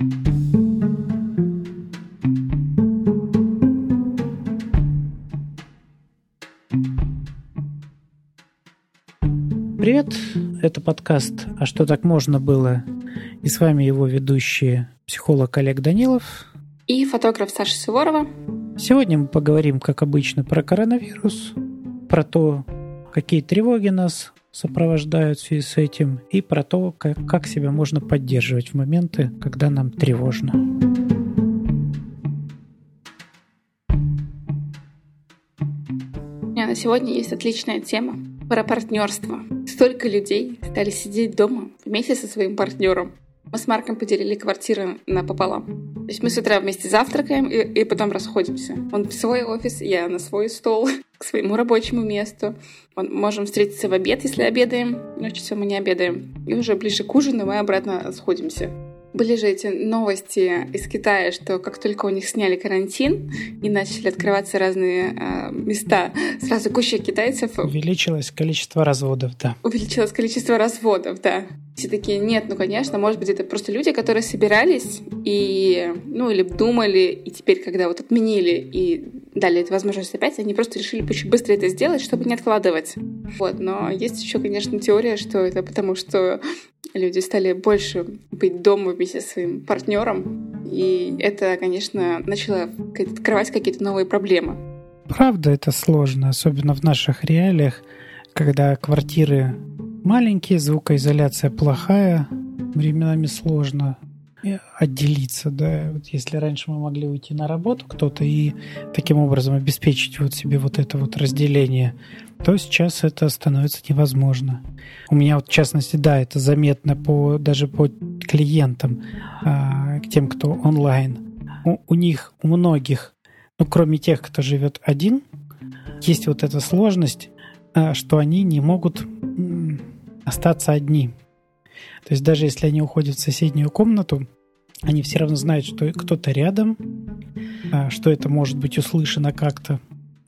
Привет, это подкаст «А что так можно было?» И с вами его ведущие психолог Олег Данилов и фотограф Саша Суворова. Сегодня мы поговорим, как обычно, про коронавирус, про то, какие тревоги нас сопровождают в связи с этим, и про то, как, как себя можно поддерживать в моменты, когда нам тревожно. На сегодня есть отличная тема про партнерство. Столько людей стали сидеть дома вместе со своим партнером. Мы с Марком поделили квартиру напополам. То есть мы с утра вместе завтракаем и, и потом расходимся. Он в свой офис, я на свой стол, к своему рабочему месту. Он, можем встретиться в обед, если обедаем. Ночью все мы не обедаем. И уже ближе к ужину мы обратно сходимся. Были же эти новости из Китая, что как только у них сняли карантин и начали открываться разные э, места, сразу куча китайцев... Увеличилось количество разводов, да. Увеличилось количество разводов, да. Все такие, нет, ну, конечно, может быть, это просто люди, которые собирались и, ну, или думали, и теперь, когда вот отменили и дали эту возможность опять, они просто решили очень быстро это сделать, чтобы не откладывать. Вот, но есть еще, конечно, теория, что это потому, что люди стали больше быть дома вместе со своим партнером, и это, конечно, начало открывать какие-то новые проблемы. Правда, это сложно, особенно в наших реалиях, когда квартиры маленькие, звукоизоляция плохая, временами сложно отделиться, да, вот если раньше мы могли уйти на работу кто-то и таким образом обеспечить вот себе вот это вот разделение, то сейчас это становится невозможно. У меня вот в частности, да, это заметно по даже по клиентам, а, к тем, кто онлайн. У, у них, у многих, ну кроме тех, кто живет один, есть вот эта сложность, а, что они не могут остаться одни. То есть даже если они уходят в соседнюю комнату, они все равно знают, что кто-то рядом, а, что это может быть услышано как-то,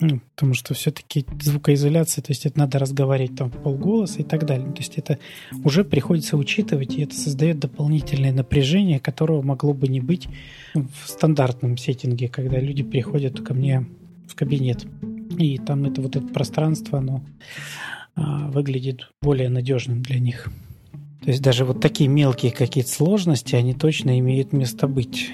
ну, потому что все-таки звукоизоляция, то есть это надо разговаривать там полголоса и так далее. То есть это уже приходится учитывать, и это создает дополнительное напряжение, которого могло бы не быть в стандартном сеттинге, когда люди приходят ко мне в кабинет. И там это вот это пространство, оно выглядит более надежным для них. То есть даже вот такие мелкие какие-то сложности, они точно имеют место быть.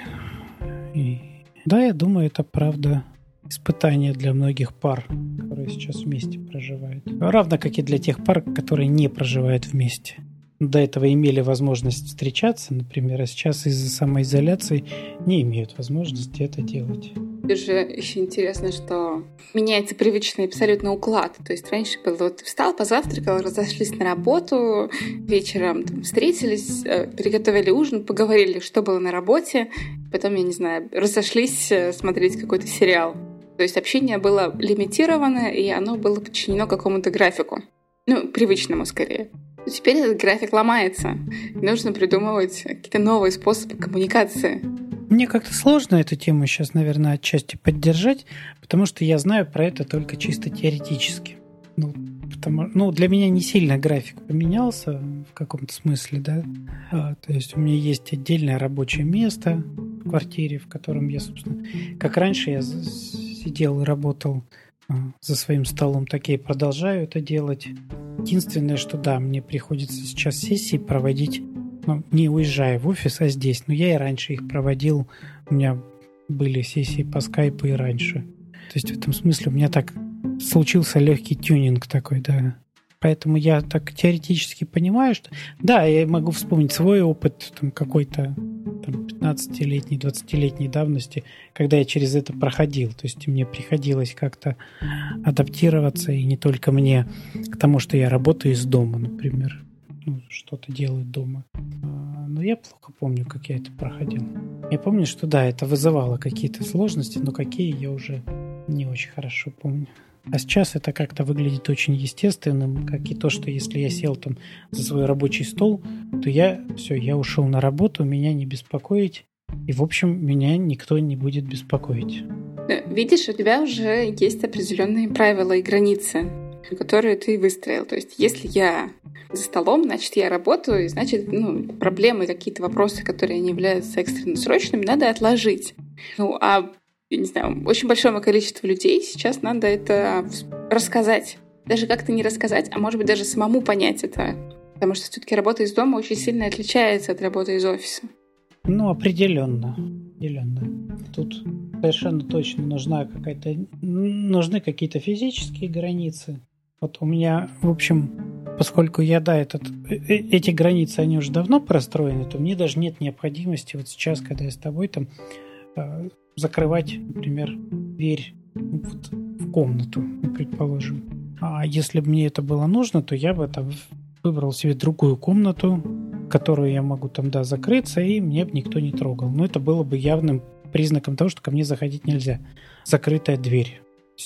И да, я думаю, это правда испытание для многих пар, которые сейчас вместе проживают. Равно как и для тех пар, которые не проживают вместе. До этого имели возможность встречаться, например, а сейчас из-за самоизоляции не имеют возможности это делать. Же еще интересно, что меняется привычный абсолютно уклад. То есть раньше было, вот встал, позавтракал, разошлись на работу, вечером там, встретились, э, приготовили ужин, поговорили, что было на работе, потом, я не знаю, разошлись э, смотреть какой-то сериал. То есть общение было лимитировано, и оно было подчинено какому-то графику. Ну, привычному скорее. Теперь этот график ломается. Нужно придумывать какие-то новые способы коммуникации. Мне как-то сложно эту тему сейчас, наверное, отчасти поддержать, потому что я знаю про это только чисто теоретически. Ну, потому, ну, для меня не сильно график поменялся в каком-то смысле, да. А, то есть у меня есть отдельное рабочее место в квартире, в котором я, собственно, как раньше я сидел и работал а, за своим столом, так я и продолжаю это делать. Единственное, что да, мне приходится сейчас сессии проводить ну, не уезжая в офис, а здесь. Но я и раньше их проводил. У меня были сессии по скайпу и раньше. То есть в этом смысле у меня так случился легкий тюнинг такой, да. Поэтому я так теоретически понимаю, что да, я могу вспомнить свой опыт там, какой-то там, 15-летней, 20-летней давности, когда я через это проходил. То есть мне приходилось как-то адаптироваться, и не только мне, к тому, что я работаю из дома, например ну, что-то делают дома. А, но я плохо помню, как я это проходил. Я помню, что да, это вызывало какие-то сложности, но какие я уже не очень хорошо помню. А сейчас это как-то выглядит очень естественным, как и то, что если я сел там за свой рабочий стол, то я все, я ушел на работу, меня не беспокоить, и в общем меня никто не будет беспокоить. Э, видишь, у тебя уже есть определенные правила и границы, которые ты выстроил. То есть, если я за столом, значит, я работаю, и значит, ну, проблемы, какие-то вопросы, которые не являются экстренно срочными, надо отложить. Ну, а не знаю, очень большому количеству людей сейчас надо это рассказать. Даже как-то не рассказать, а может быть даже самому понять это. Потому что все-таки работа из дома очень сильно отличается от работы из офиса. Ну, определенно. Определенно. Тут совершенно точно нужна какая-то нужны какие-то физические границы. Вот у меня, в общем, поскольку я, да, этот, э, э, эти границы, они уже давно простроены, то мне даже нет необходимости вот сейчас, когда я с тобой там закрывать, например, дверь вот в комнату, предположим. А если бы мне это было нужно, то я бы там выбрал себе другую комнату, которую я могу там, да, закрыться, и мне бы никто не трогал. Но это было бы явным признаком того, что ко мне заходить нельзя. Закрытая дверь.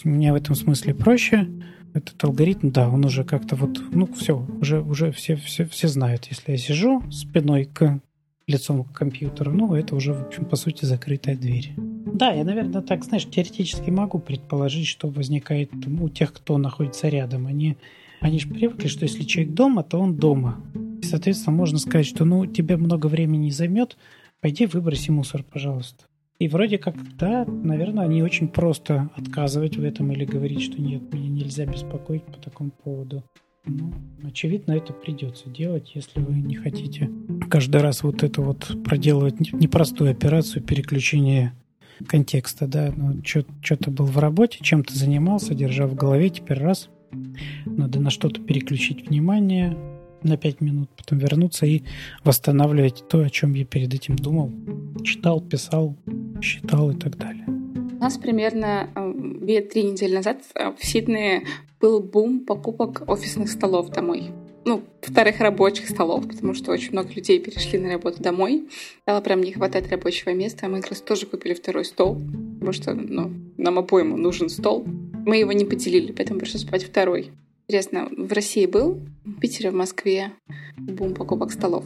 У меня в этом смысле проще. Этот алгоритм, да, он уже как-то вот, ну, все, уже, уже все, все, все знают. Если я сижу спиной к лицом к компьютеру, ну, это уже, в общем, по сути, закрытая дверь. Да, я, наверное, так, знаешь, теоретически могу предположить, что возникает у тех, кто находится рядом. Они, они же привыкли, что если человек дома, то он дома. И, соответственно, можно сказать, что, ну, тебе много времени не займет, пойди выброси мусор, пожалуйста. И вроде как, да, наверное, они очень просто отказывать в этом или говорить, что нет, меня нельзя беспокоить по такому поводу. Ну, очевидно, это придется делать, если вы не хотите каждый раз вот это вот проделывать непростую операцию переключения контекста, да, ну, что-то был в работе, чем-то занимался, держа в голове, теперь раз, надо на что-то переключить внимание на пять минут, потом вернуться и восстанавливать то, о чем я перед этим думал, читал, писал, считал и так далее. Нас примерно э, две-три недели назад в Сиднее был бум покупок офисных столов домой ну, вторых рабочих столов, потому что очень много людей перешли на работу домой. Стало прям не хватать рабочего места. Мы как раз тоже купили второй стол, потому что ну, нам обоим нужен стол. Мы его не поделили, поэтому пришлось спать второй. Интересно, в России был, в Питере, в Москве бум покупок столов?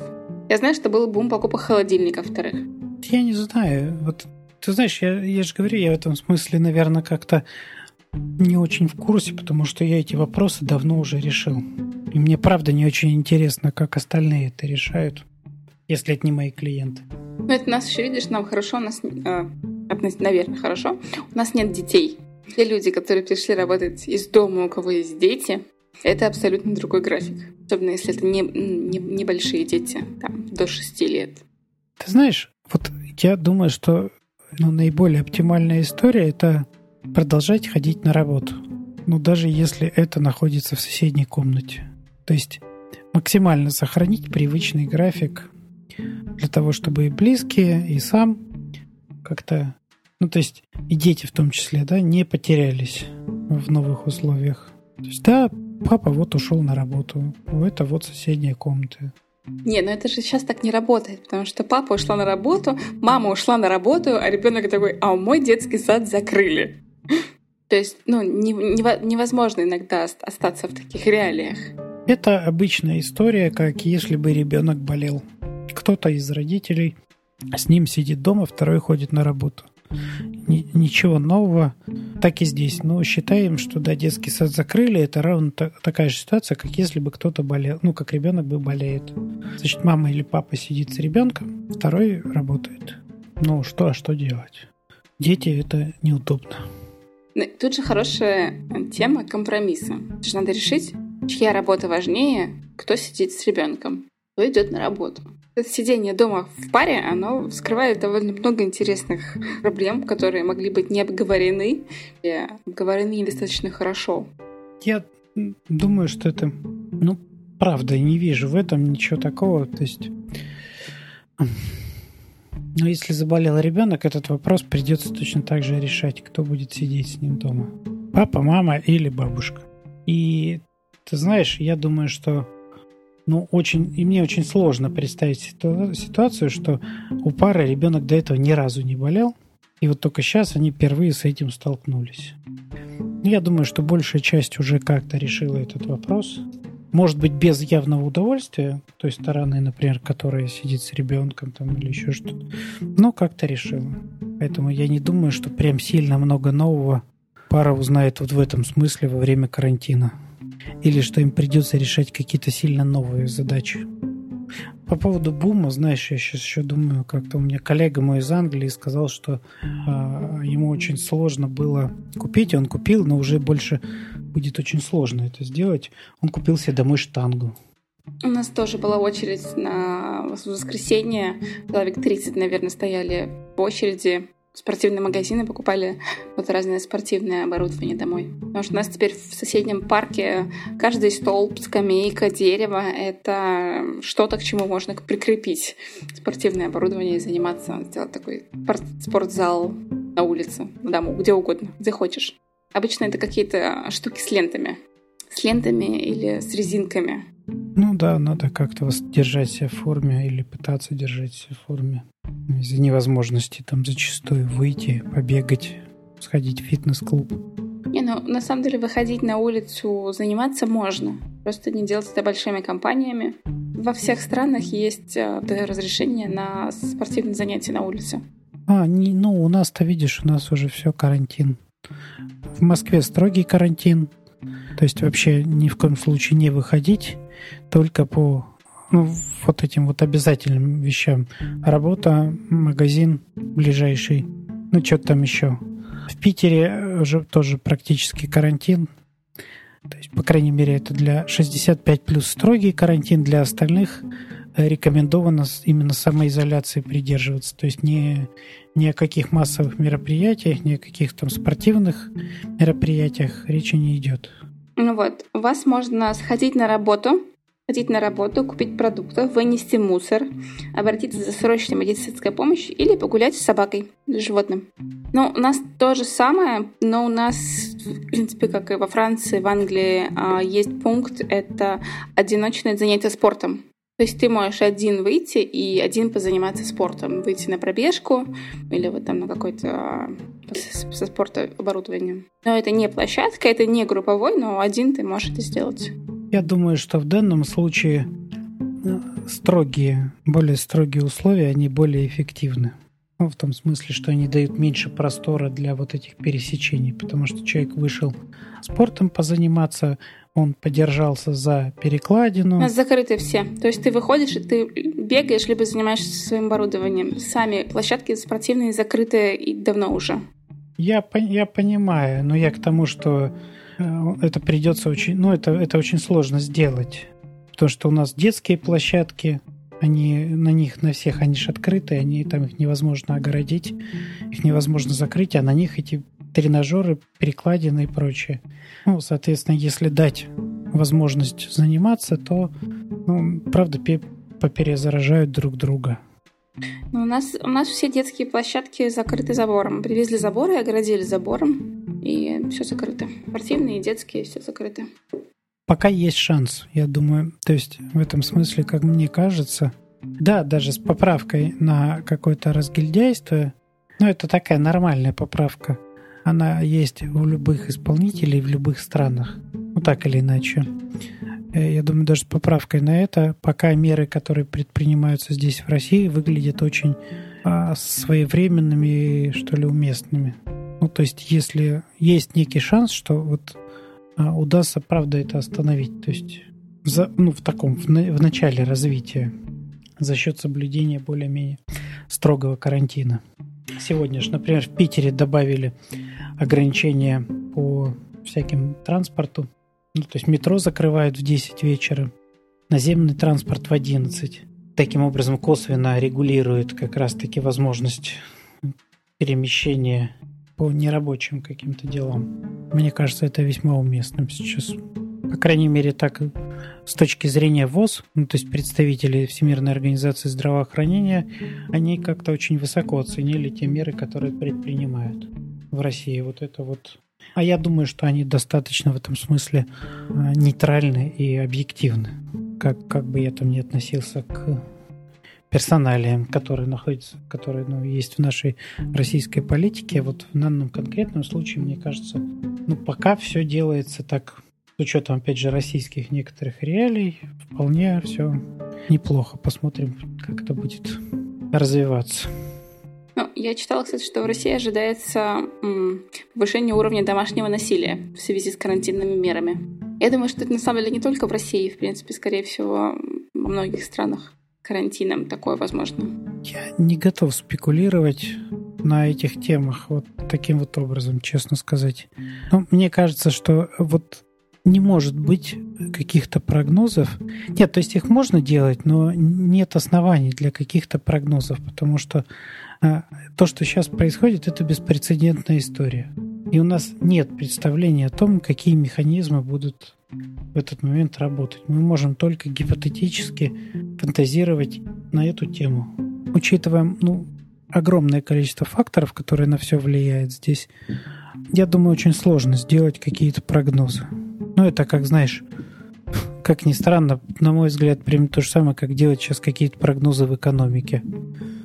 Я знаю, что был бум покупок холодильников вторых. Я не знаю. Вот ты знаешь, я, я же говорю, я в этом смысле, наверное, как-то не очень в курсе, потому что я эти вопросы давно уже решил. И мне правда не очень интересно, как остальные это решают, если это не мои клиенты. Ну, это нас еще, видишь, нам хорошо, у нас, э, наверное, хорошо. У нас нет детей. Те люди, которые пришли работать из дома, у кого есть дети, это абсолютно другой график. Особенно если это не, не, небольшие дети, там, до 6 лет. Ты знаешь, вот я думаю, что ну, наиболее оптимальная история – это продолжать ходить на работу. Ну, даже если это находится в соседней комнате. То есть максимально сохранить привычный график для того, чтобы и близкие, и сам как-то, ну, то есть и дети в том числе, да, не потерялись в новых условиях. То есть, да, папа вот ушел на работу, это вот соседняя комната. Не, ну это же сейчас так не работает, потому что папа ушла на работу, мама ушла на работу, а ребенок такой, а мой детский сад закрыли. То есть, ну, не, не, невозможно иногда остаться в таких реалиях. Это обычная история, как если бы ребенок болел. Кто-то из родителей с ним сидит дома, второй ходит на работу. Ни, ничего нового. Так и здесь. Но считаем, что да, детский сад закрыли, это равно та, такая же ситуация, как если бы кто-то болел, ну, как ребенок бы болеет. Значит, мама или папа сидит с ребенком, второй работает. Ну, что, а что делать? Дети это неудобно. Тут же хорошая тема компромисса. Надо решить, чья работа важнее, кто сидит с ребенком, кто идет на работу. Сидение дома в паре, оно вскрывает довольно много интересных проблем, которые могли быть не обговорены и обговорены недостаточно хорошо. Я думаю, что это, ну, правда, не вижу в этом ничего такого. То есть, но если заболел ребенок, этот вопрос придется точно так же решать, кто будет сидеть с ним дома. Папа, мама или бабушка. И ты знаешь, я думаю, что ну, очень, и мне очень сложно представить ситуацию, что у пары ребенок до этого ни разу не болел, и вот только сейчас они впервые с этим столкнулись. Я думаю, что большая часть уже как-то решила этот вопрос. Может быть, без явного удовольствия той стороны, например, которая сидит с ребенком там или еще что-то, но как-то решила. Поэтому я не думаю, что прям сильно много нового пара узнает вот в этом смысле во время карантина. Или что им придется решать какие-то сильно новые задачи. По поводу бума, знаешь, я сейчас еще думаю, как-то у меня коллега мой из Англии сказал, что э, ему очень сложно было купить, он купил, но уже больше будет очень сложно это сделать. Он купил себе домой штангу. У нас тоже была очередь на воскресенье. Человек 30, наверное, стояли в очереди спортивные магазины, покупали вот разное спортивное оборудование домой. Потому что у нас теперь в соседнем парке каждый столб, скамейка, дерево — это что-то, к чему можно прикрепить спортивное оборудование и заниматься, сделать такой спортзал на улице, в дому, где угодно, где хочешь. Обычно это какие-то штуки с лентами. С лентами или с резинками. Ну да, надо как-то держать себя в форме или пытаться держать себя в форме. Из-за невозможности там зачастую выйти, побегать, сходить в фитнес-клуб. Не, ну на самом деле выходить на улицу заниматься можно. Просто не делать это большими компаниями. Во всех странах есть э, разрешение на спортивные занятия на улице. А, не, ну у нас-то видишь, у нас уже все карантин. В Москве строгий карантин. То есть вообще ни в коем случае не выходить, только по ну, вот этим вот обязательным вещам. Работа, магазин ближайший, ну, что-то там еще. В Питере уже тоже практически карантин. То есть, по крайней мере, это для 65 плюс строгий карантин, для остальных рекомендовано именно самоизоляции придерживаться. То есть не, ни о каких массовых мероприятиях, ни о каких там спортивных мероприятиях речи не идет. Ну вот, у вас можно сходить на работу, ходить на работу, купить продуктов, вынести мусор, обратиться за срочной медицинской помощью или погулять с собакой, с животным. Но у нас то же самое, но у нас, в принципе, как и во Франции, в Англии, а, есть пункт, это одиночное занятие спортом. То есть ты можешь один выйти и один позаниматься спортом. Выйти на пробежку или вот там на какой-то а, со спорта оборудование. Но это не площадка, это не групповой, но один ты можешь это сделать. Я думаю, что в данном случае э, строгие, более строгие условия, они более эффективны. Ну, в том смысле, что они дают меньше простора для вот этих пересечений, потому что человек вышел спортом позаниматься, он подержался за перекладину. У нас закрыты все. То есть ты выходишь, и ты бегаешь, либо занимаешься своим оборудованием. Сами площадки спортивные закрыты и давно уже. Я, я понимаю, но я к тому, что Э, это придется очень, ну, это, это очень сложно сделать. Потому что у нас детские площадки, они на них, на всех, они же открытые, они, там их невозможно огородить, их невозможно закрыть, а на них эти тренажеры, перекладины и прочее. Ну, соответственно, если дать возможность заниматься, то, ну, правда, поперезаражают друг друга. Ну, у нас, у нас все детские площадки закрыты забором. Привезли заборы, огородили забором и все закрыто. Спортивные, детские, все закрыто. Пока есть шанс, я думаю. То есть в этом смысле, как мне кажется, да, даже с поправкой на какое-то разгильдяйство, но это такая нормальная поправка. Она есть у любых исполнителей в любых странах. Ну, так или иначе. Э, я думаю, даже с поправкой на это, пока меры, которые предпринимаются здесь, в России, выглядят очень а, своевременными что ли, уместными. Ну, то есть, если есть некий шанс, что вот а, удастся, правда, это остановить, то есть, за, ну, в таком, в, в начале развития, за счет соблюдения более-менее строгого карантина. Сегодня же, например, в Питере добавили ограничения по всяким транспорту. Ну, то есть метро закрывают в 10 вечера, наземный транспорт в 11. Таким образом, косвенно регулирует как раз-таки возможность перемещения по нерабочим каким-то делам. Мне кажется, это весьма уместным сейчас. По крайней мере, так с точки зрения ВОЗ, ну, то есть представители Всемирной организации здравоохранения, они как-то очень высоко оценили те меры, которые предпринимают в России. Вот это вот. А я думаю, что они достаточно в этом смысле а, нейтральны и объективны. Как, как бы я там не относился к персоналиям, которые находятся, которые ну, есть в нашей российской политике. Вот в данном конкретном случае, мне кажется, ну, пока все делается так, с учетом, опять же, российских некоторых реалий, вполне все неплохо. Посмотрим, как это будет развиваться. Ну, я читала, кстати, что в России ожидается м, повышение уровня домашнего насилия в связи с карантинными мерами. Я думаю, что это на самом деле не только в России, в принципе, скорее всего, во многих странах карантином такое возможно. Я не готов спекулировать на этих темах вот таким вот образом, честно сказать. Но мне кажется, что вот не может быть каких-то прогнозов. Нет, то есть их можно делать, но нет оснований для каких-то прогнозов, потому что а, то, что сейчас происходит, это беспрецедентная история. И у нас нет представления о том, какие механизмы будут в этот момент работать. Мы можем только гипотетически фантазировать на эту тему. Учитывая ну, огромное количество факторов, которые на все влияют здесь, я думаю, очень сложно сделать какие-то прогнозы. Ну, это как, знаешь, как ни странно, на мой взгляд, примерно то же самое, как делать сейчас какие-то прогнозы в экономике.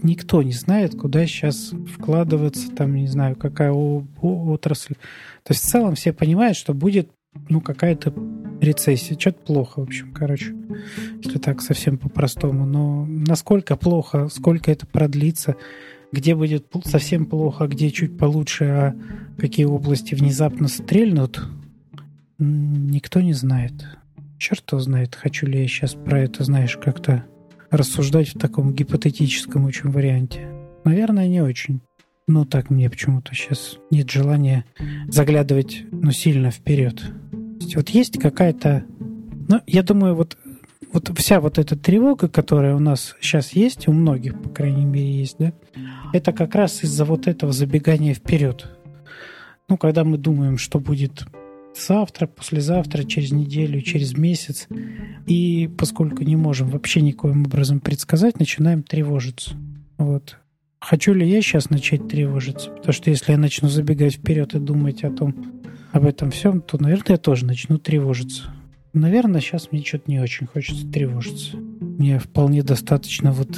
Никто не знает, куда сейчас вкладываться, там, не знаю, какая отрасль. То есть в целом все понимают, что будет ну, какая-то рецессия. Что-то плохо, в общем, короче, если так совсем по-простому. Но насколько плохо, сколько это продлится, где будет совсем плохо, где чуть получше, а какие области внезапно стрельнут – Никто не знает. Черт его знает, хочу ли я сейчас про это, знаешь, как-то рассуждать в таком гипотетическом очень варианте. Наверное, не очень. Но так мне почему-то сейчас нет желания заглядывать, ну, сильно вперед. Вот есть какая-то... Ну, я думаю, вот, вот вся вот эта тревога, которая у нас сейчас есть, у многих, по крайней мере, есть, да, это как раз из-за вот этого забегания вперед. Ну, когда мы думаем, что будет завтра, послезавтра, через неделю, через месяц. И поскольку не можем вообще никоим образом предсказать, начинаем тревожиться. Вот. Хочу ли я сейчас начать тревожиться? Потому что если я начну забегать вперед и думать о том, об этом всем, то, наверное, я тоже начну тревожиться. Наверное, сейчас мне что-то не очень хочется тревожиться. Мне вполне достаточно вот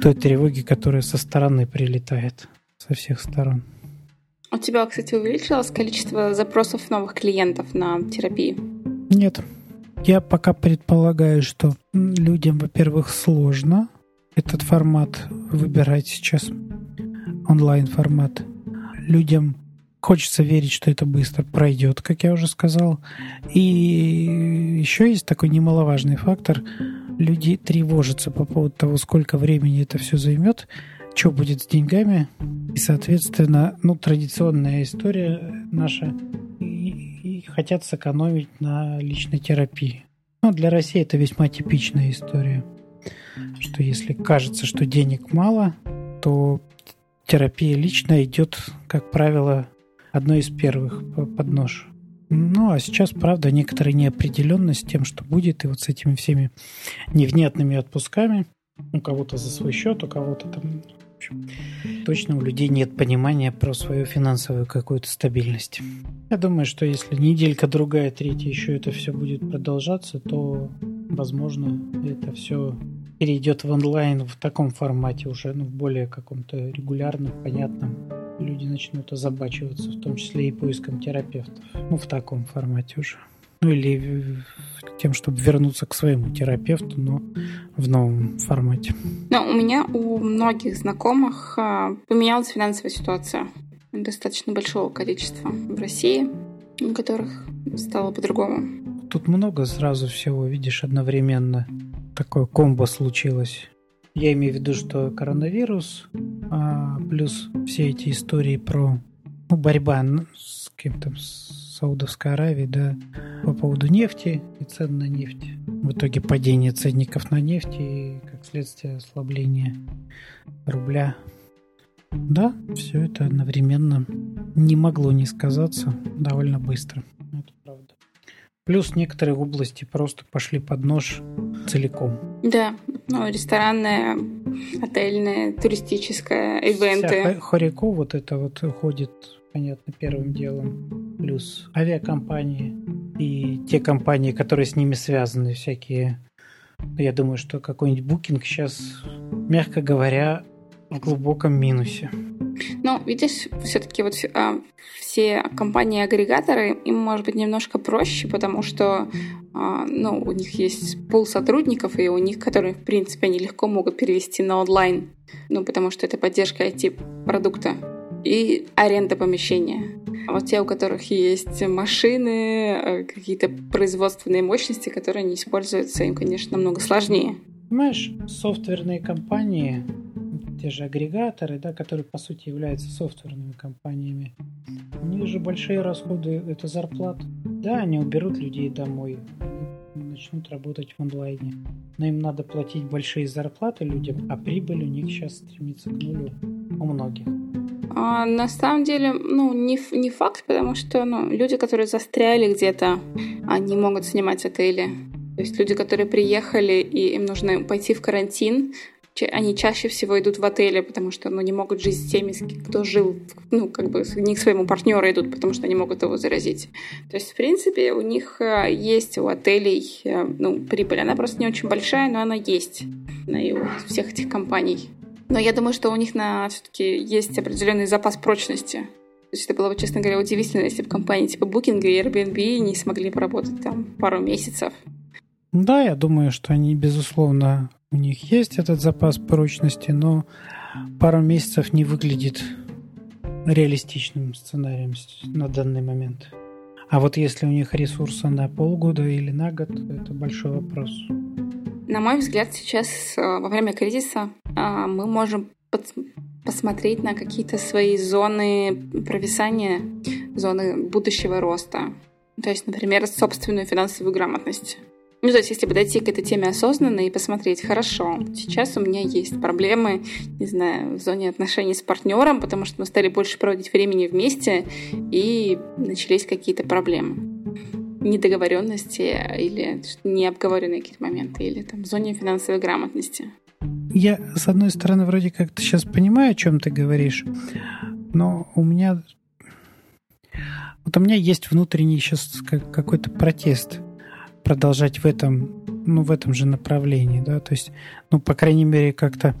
той тревоги, которая со стороны прилетает, со всех сторон. У тебя, кстати, увеличилось количество запросов новых клиентов на терапию? Нет. Я пока предполагаю, что людям, во-первых, сложно этот формат выбирать сейчас, онлайн-формат. Людям хочется верить, что это быстро пройдет, как я уже сказал. И еще есть такой немаловажный фактор. Люди тревожатся по поводу того, сколько времени это все займет что будет с деньгами. И, соответственно, ну, традиционная история наша. И, и хотят сэкономить на личной терапии. Ну, для России это весьма типичная история. Что если кажется, что денег мало, то терапия личная идет, как правило, одной из первых под нож. Ну, а сейчас, правда, некоторая неопределенность с тем, что будет, и вот с этими всеми невнятными отпусками. У кого-то за свой счет, у кого-то там общем, точно у людей нет понимания про свою финансовую какую-то стабильность. Я думаю, что если неделька, другая, третья еще это все будет продолжаться, то, возможно, это все перейдет в онлайн в таком формате уже, ну, в более каком-то регулярном, понятном. Люди начнут озабачиваться, в том числе и поиском терапевтов. Ну, в таком формате уже ну или тем, чтобы вернуться к своему терапевту, но в новом формате. Но у меня у многих знакомых а, поменялась финансовая ситуация достаточно большого количества в России, у которых стало по-другому. Тут много сразу всего, видишь, одновременно. Такое комбо случилось. Я имею в виду, что коронавирус, а плюс все эти истории про ну, борьба с кем-то, с Саудовской Аравии, да, по поводу нефти и цен на нефть. В итоге падение ценников на нефть и, как следствие, ослабление рубля. Да, все это одновременно не могло не сказаться довольно быстро. Это правда. Плюс некоторые области просто пошли под нож целиком. Да, ну, ресторанная, отельная, туристическая, ивенты. Вся Хорико вот это вот уходит понятно, первым делом. Плюс авиакомпании и те компании, которые с ними связаны, всякие. Я думаю, что какой-нибудь букинг сейчас, мягко говоря, в глубоком минусе. Ну, видишь, все-таки вот а, все компании-агрегаторы, им может быть немножко проще, потому что а, ну, у них есть пул сотрудников, и у них, которые, в принципе, они легко могут перевести на онлайн, ну, потому что это поддержка IT-продукта и аренда помещения. А вот те, у которых есть машины, э, какие-то производственные мощности, которые не используются, им, конечно, намного сложнее. Понимаешь, софтверные компании, те же агрегаторы, да, которые по сути являются софтверными компаниями, у них же большие расходы – это зарплата. Да, они уберут людей домой, начнут работать в онлайне. Но им надо платить большие зарплаты людям, а прибыль у них сейчас стремится к нулю у многих. А, на самом деле, ну, не, не факт, потому что ну, люди, которые застряли где-то, они могут снимать отели. То есть люди, которые приехали и им нужно пойти в карантин, они чаще всего идут в отели, потому что ну, не могут жить с теми, кто жил, ну, как бы не к своему партнеру идут, потому что они могут его заразить. То есть, в принципе, у них э, есть у отелей э, ну, прибыль. Она просто не очень большая, но она есть на у всех этих компаний. Но я думаю, что у них на все-таки есть определенный запас прочности. То есть это было бы, честно говоря, удивительно, если бы компании типа Booking и Airbnb не смогли поработать там пару месяцев. Да, я думаю, что они, безусловно, у них есть этот запас прочности, но пару месяцев не выглядит реалистичным сценарием на данный момент. А вот если у них ресурсы на полгода или на год, это большой вопрос. На мой взгляд, сейчас э, во время кризиса э, мы можем посмотреть на какие-то свои зоны провисания, зоны будущего роста. То есть, например, собственную финансовую грамотность. Ну, то есть, если подойти к этой теме осознанно и посмотреть, хорошо, сейчас у меня есть проблемы, не знаю, в зоне отношений с партнером, потому что мы стали больше проводить времени вместе, и начались какие-то проблемы недоговоренности или необговоренные какие-то моменты, или там в зоне финансовой грамотности. Я, с одной стороны, вроде как ты сейчас понимаю, о чем ты говоришь, но у меня вот у меня есть внутренний сейчас какой-то протест продолжать в этом, ну, в этом же направлении, да, то есть, ну, по крайней мере, как-то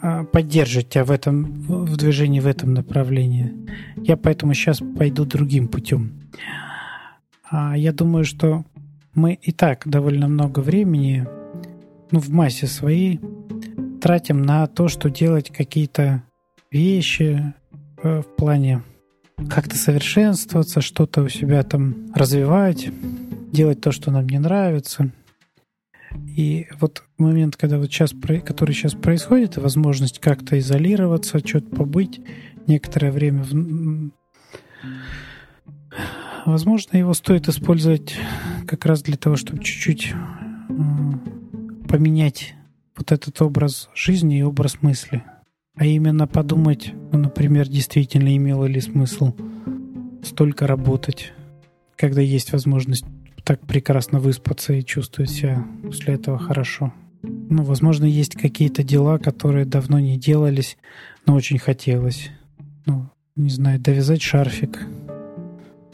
а, поддерживать тебя в этом, в движении в этом направлении. Я поэтому сейчас пойду другим путем. А я думаю, что мы и так довольно много времени, ну, в массе своей, тратим на то, что делать какие-то вещи э, в плане как-то совершенствоваться, что-то у себя там развивать делать то, что нам не нравится. И вот момент, когда вот сейчас, который сейчас происходит, возможность как-то изолироваться, что-то побыть некоторое время, в... возможно, его стоит использовать как раз для того, чтобы чуть-чуть поменять вот этот образ жизни и образ мысли. А именно подумать, ну, например, действительно имело ли смысл столько работать, когда есть возможность так прекрасно выспаться и чувствовать себя после этого хорошо. Ну, возможно, есть какие-то дела, которые давно не делались, но очень хотелось. Ну, не знаю, довязать шарфик,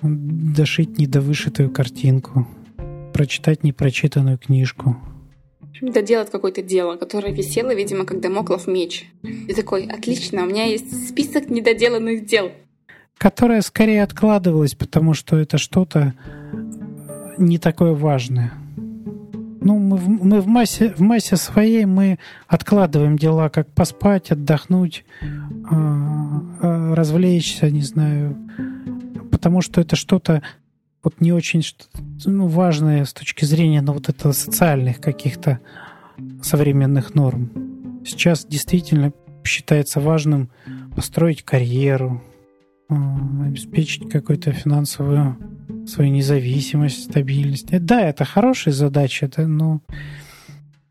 дошить недовышитую картинку, прочитать непрочитанную книжку. Доделать какое-то дело, которое висело, видимо, как домоклов меч. И такой, отлично, у меня есть список недоделанных дел. Которое скорее откладывалось, потому что это что-то, не такое важное. Ну, мы, в, мы в, массе, в массе своей мы откладываем дела, как поспать, отдохнуть, э, э, развлечься, не знаю, потому что это что-то вот не очень ну, важное с точки зрения ну, вот этого социальных каких-то современных норм. Сейчас действительно считается важным построить карьеру, э, обеспечить какую-то финансовую свою независимость, стабильность. Э, да, это хорошая задача, да, но,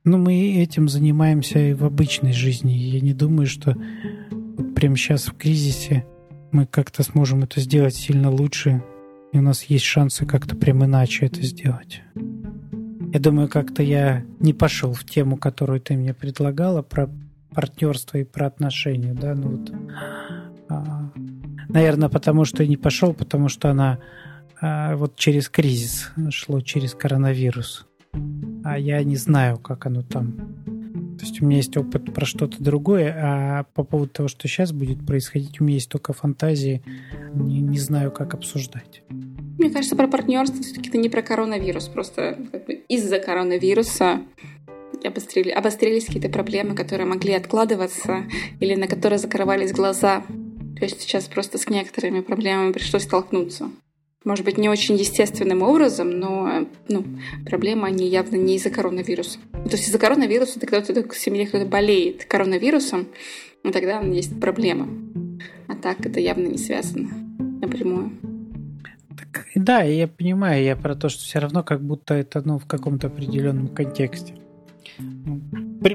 но мы этим занимаемся и в обычной жизни. Я не думаю, что вот прямо сейчас в кризисе мы как-то сможем это сделать сильно лучше, и у нас есть шансы как-то прям иначе это сделать. Я думаю, как-то я не пошел в тему, которую ты мне предлагала, про партнерство и про отношения, да, ну вот, а, наверное, потому что не пошел, потому что она а, вот через кризис шло, через коронавирус. А я не знаю, как оно там. То есть у меня есть опыт про что-то другое, а по поводу того, что сейчас будет происходить, у меня есть только фантазии, не, не знаю, как обсуждать. Мне кажется, про партнерство все-таки это не про коронавирус, просто как бы из-за коронавируса обострили, обострились какие-то проблемы, которые могли откладываться или на которые закрывались глаза То есть сейчас просто с некоторыми проблемами пришлось столкнуться. Может быть, не очень естественным образом, но ну, проблемы они явно не из-за коронавируса. То есть из-за коронавируса это кто-то в семье кто-то болеет коронавирусом, и тогда есть проблема. А так это явно не связано напрямую. Так, да, я понимаю, я про то, что все равно как будто это ну, в каком-то определенном контексте. Ну,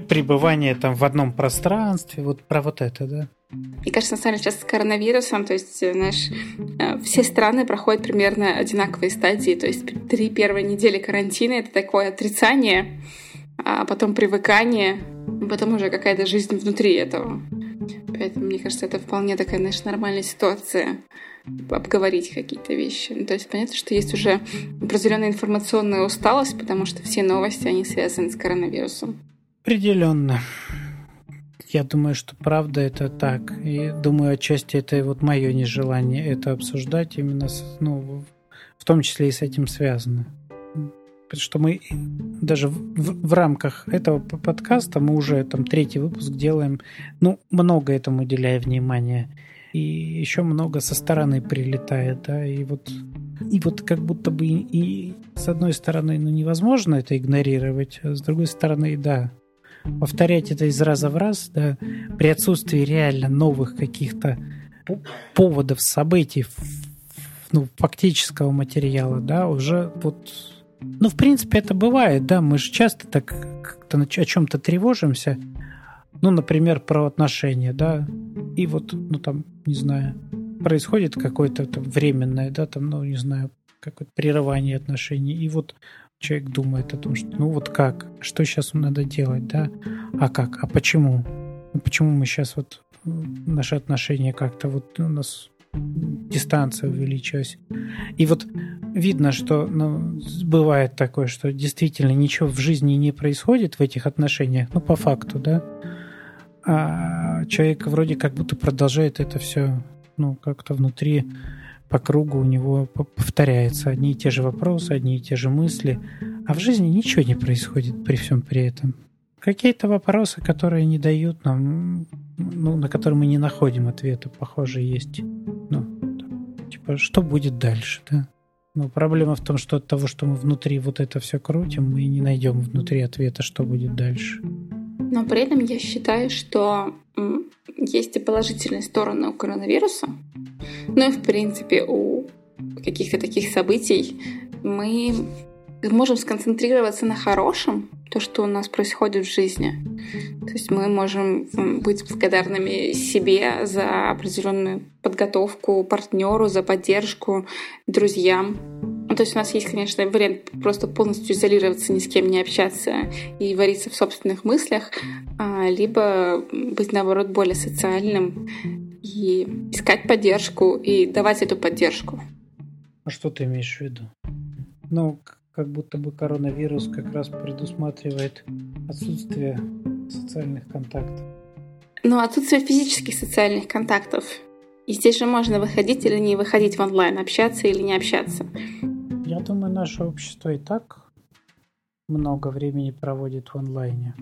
пребывание там в одном пространстве, вот про вот это, да. Мне кажется, на самом деле сейчас с коронавирусом, то есть, знаешь, э, все страны проходят примерно одинаковые стадии. То есть три первые недели карантина — это такое отрицание, а потом привыкание, потом уже какая-то жизнь внутри этого. Поэтому, мне кажется, это вполне такая, знаешь, нормальная ситуация обговорить какие-то вещи. Ну, то есть понятно, что есть уже определенная информационная усталость, потому что все новости, они связаны с коронавирусом. Определенно. Я думаю, что правда это так. И думаю, отчасти это вот мое нежелание это обсуждать именно, с, ну, в том числе и с этим связано. Потому что мы даже в, в рамках этого подкаста мы уже там третий выпуск делаем, ну, много этому уделяя внимания и еще много со стороны прилетает, да, и вот и вот как будто бы и, и с одной стороны, ну, невозможно это игнорировать, а с другой стороны, да, повторять это из раза в раз, да, при отсутствии реально новых каких-то поводов, событий, ну, фактического материала, да, уже вот ну, в принципе, это бывает, да, мы же часто так как-то о чем-то тревожимся, ну, например, про отношения, да, и вот, ну, там, не знаю, происходит какое-то там временное, да, там, ну, не знаю, какое-то прерывание отношений, и вот человек думает о том, что, ну, вот как, что сейчас надо делать, да, а как, а почему, ну, почему мы сейчас вот наши отношения как-то вот у нас дистанция увеличилась. И вот видно, что ну, бывает такое, что действительно ничего в жизни не происходит в этих отношениях, ну, по факту, да, а человек вроде как будто продолжает это все, ну, как-то внутри по кругу у него повторяется одни и те же вопросы, одни и те же мысли, а в жизни ничего не происходит при всем при этом. Какие-то вопросы, которые не дают нам, ну, на которые мы не находим ответа, похоже, есть. Ну, типа, что будет дальше, да? Но проблема в том, что от того, что мы внутри вот это все крутим, мы не найдем внутри ответа, что будет дальше. Но при этом я считаю, что есть и положительные стороны у коронавируса. Ну и, в принципе, у каких-то таких событий мы можем сконцентрироваться на хорошем, то, что у нас происходит в жизни. То есть мы можем быть благодарными себе за определенную подготовку, партнеру, за поддержку, друзьям. Ну, то есть у нас есть, конечно, вариант просто полностью изолироваться, ни с кем не общаться и вариться в собственных мыслях, а, либо быть, наоборот, более социальным и искать поддержку и давать эту поддержку. А что ты имеешь в виду? Ну, как будто бы коронавирус как раз предусматривает отсутствие социальных контактов. Ну, отсутствие физических социальных контактов. И здесь же можно выходить или не выходить в онлайн, общаться или не общаться. Я думаю, наше общество и так много времени проводит в онлайне,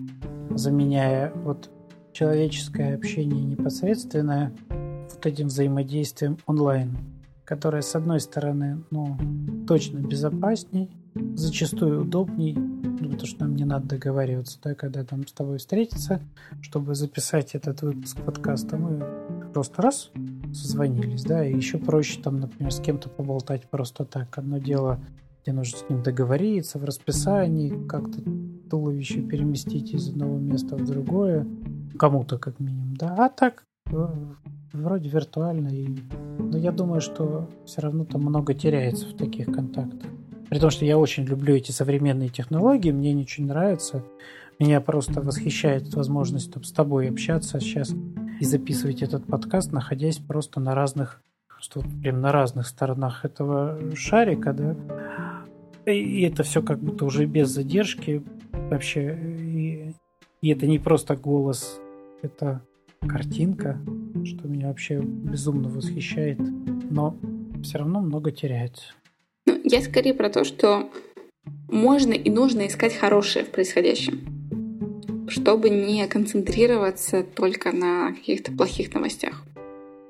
заменяя вот человеческое общение непосредственное вот этим взаимодействием онлайн, которое, с одной стороны, ну, точно безопасней, зачастую удобней, ну, потому что нам не надо договариваться, да, когда там с тобой встретиться, чтобы записать этот выпуск подкаста, мы просто раз созвонились, да, и еще проще там, например, с кем-то поболтать просто так. Одно дело, где нужно с ним договориться в расписании, как-то туловище переместить из одного места в другое, кому-то как минимум, да, а так э, вроде виртуально, и... но я думаю, что все равно там много теряется в таких контактах. При том, что я очень люблю эти современные технологии, мне они очень нравятся. Меня просто восхищает возможность там, с тобой общаться сейчас и записывать этот подкаст, находясь просто на разных, что прям на разных сторонах этого шарика, да. И это все как будто уже без задержки вообще. И, и это не просто голос, это картинка, что меня вообще безумно восхищает. Но все равно много теряется. Ну, я скорее про то, что можно и нужно искать хорошее в происходящем, чтобы не концентрироваться только на каких-то плохих новостях.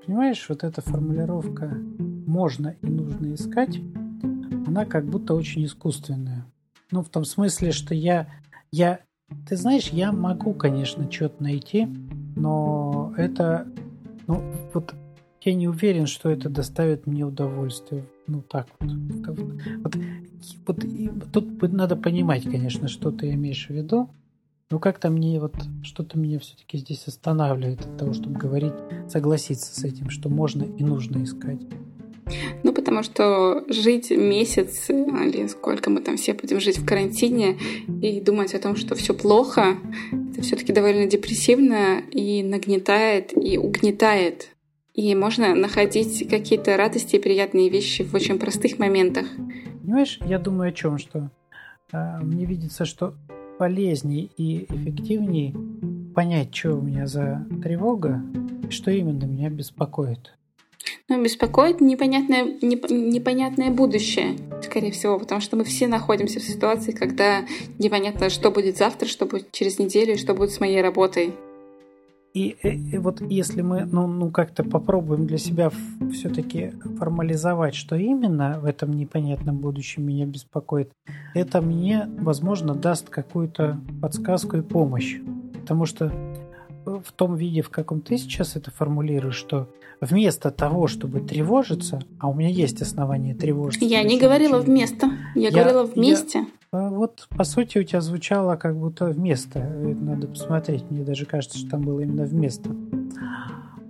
Понимаешь, вот эта формулировка «можно и нужно искать», она как будто очень искусственная. Ну, в том смысле, что я, я ты знаешь, я могу, конечно, что-то найти, но это, ну, вот я не уверен, что это доставит мне удовольствие. Ну, так вот. Вот, вот, вот тут надо понимать, конечно, что ты имеешь в виду. Но как-то мне вот что-то меня все-таки здесь останавливает от того, чтобы говорить, согласиться с этим, что можно и нужно искать. Ну, потому что жить месяц или сколько мы там все будем жить в карантине и думать о том, что все плохо, это все-таки довольно депрессивно и нагнетает и угнетает. И можно находить какие-то радости и приятные вещи в очень простых моментах. Понимаешь, я думаю о чем, что э, мне видится, что полезнее и эффективнее понять, что у меня за тревога, что именно меня беспокоит. Ну, беспокоит непонятное, неп, непонятное будущее, скорее всего, потому что мы все находимся в ситуации, когда непонятно, что будет завтра, что будет через неделю, что будет с моей работой. И, и, и вот если мы ну, ну как-то попробуем для себя все-таки формализовать, что именно в этом непонятном будущем меня беспокоит, это мне, возможно, даст какую-то подсказку и помощь. Потому что в том виде, в каком ты сейчас это формулируешь, что вместо того, чтобы тревожиться, а у меня есть основания тревожиться. Я не говорила вместо, я, я говорила вместе. Я, а вот, по сути, у тебя звучало как будто вместо. Надо посмотреть, мне даже кажется, что там было именно вместо.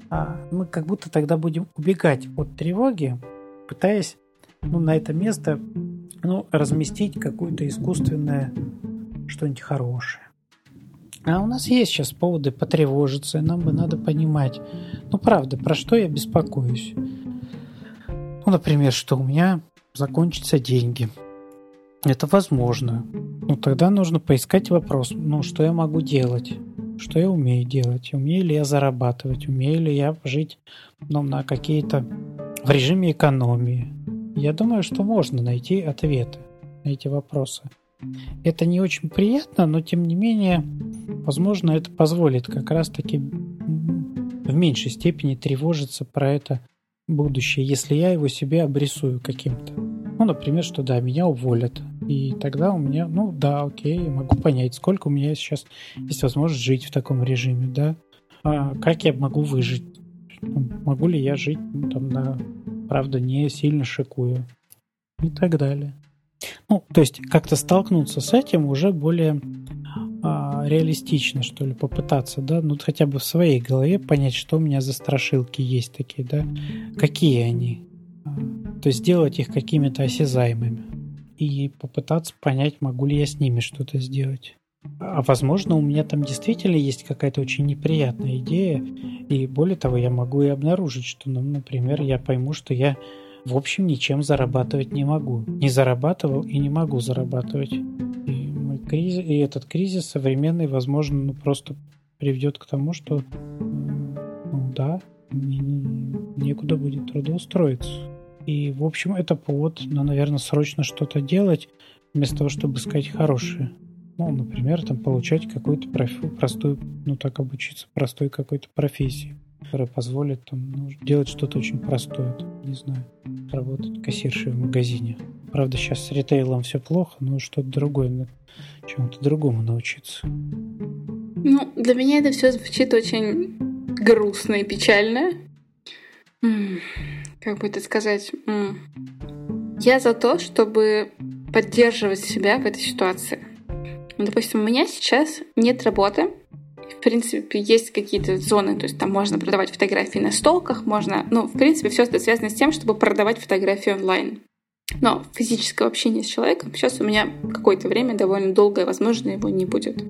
А мы как будто тогда будем убегать от тревоги, пытаясь ну, на это место ну, разместить какое-то искусственное что-нибудь хорошее. А у нас есть сейчас поводы потревожиться, и нам бы надо понимать, ну правда, про что я беспокоюсь. Ну, например, что у меня закончатся деньги – это возможно. Ну, тогда нужно поискать вопрос, ну, что я могу делать? Что я умею делать? Умею ли я зарабатывать? Умею ли я жить ну, на какие-то... в режиме экономии? Я думаю, что можно найти ответы на эти вопросы. Это не очень приятно, но тем не менее, возможно, это позволит как раз-таки в меньшей степени тревожиться про это будущее, если я его себе обрисую каким-то. Ну, например, что да, меня уволят. И тогда у меня, ну да, окей, могу понять, сколько у меня сейчас есть возможность жить в таком режиме, да. А как я могу выжить? Могу ли я жить ну, там на, правда, не сильно шикую? И так далее. Ну, то есть как-то столкнуться с этим уже более а, реалистично, что ли, попытаться, да, ну хотя бы в своей голове понять, что у меня за страшилки есть такие, да, какие они, то есть сделать их какими-то осязаемыми и попытаться понять, могу ли я с ними что-то сделать. А возможно, у меня там действительно есть какая-то очень неприятная идея, и более того, я могу и обнаружить, что, ну, например, я пойму, что я в общем ничем зарабатывать не могу. Не зарабатывал и не могу зарабатывать. И, мой кризис, и этот кризис современный, возможно, ну, просто приведет к тому, что ну, да, мне некуда будет трудоустроиться. И, в общем, это повод, ну, наверное, срочно что-то делать, вместо того, чтобы искать хорошее. Ну, например, там получать какую-то профи- простую, ну так обучиться простой какой-то профессии, которая позволит там ну, делать что-то очень простое, там, не знаю, работать кассиршей в магазине. Правда, сейчас с ритейлом все плохо, но что-то другое, чему-то другому научиться. Ну, для меня это все звучит очень грустно и печально как бы это сказать, я за то, чтобы поддерживать себя в этой ситуации. Допустим, у меня сейчас нет работы, в принципе, есть какие-то зоны, то есть там можно продавать фотографии на столках, можно, ну, в принципе, все это связано с тем, чтобы продавать фотографии онлайн. Но физического общения с человеком сейчас у меня какое-то время довольно долгое, возможно, его не будет.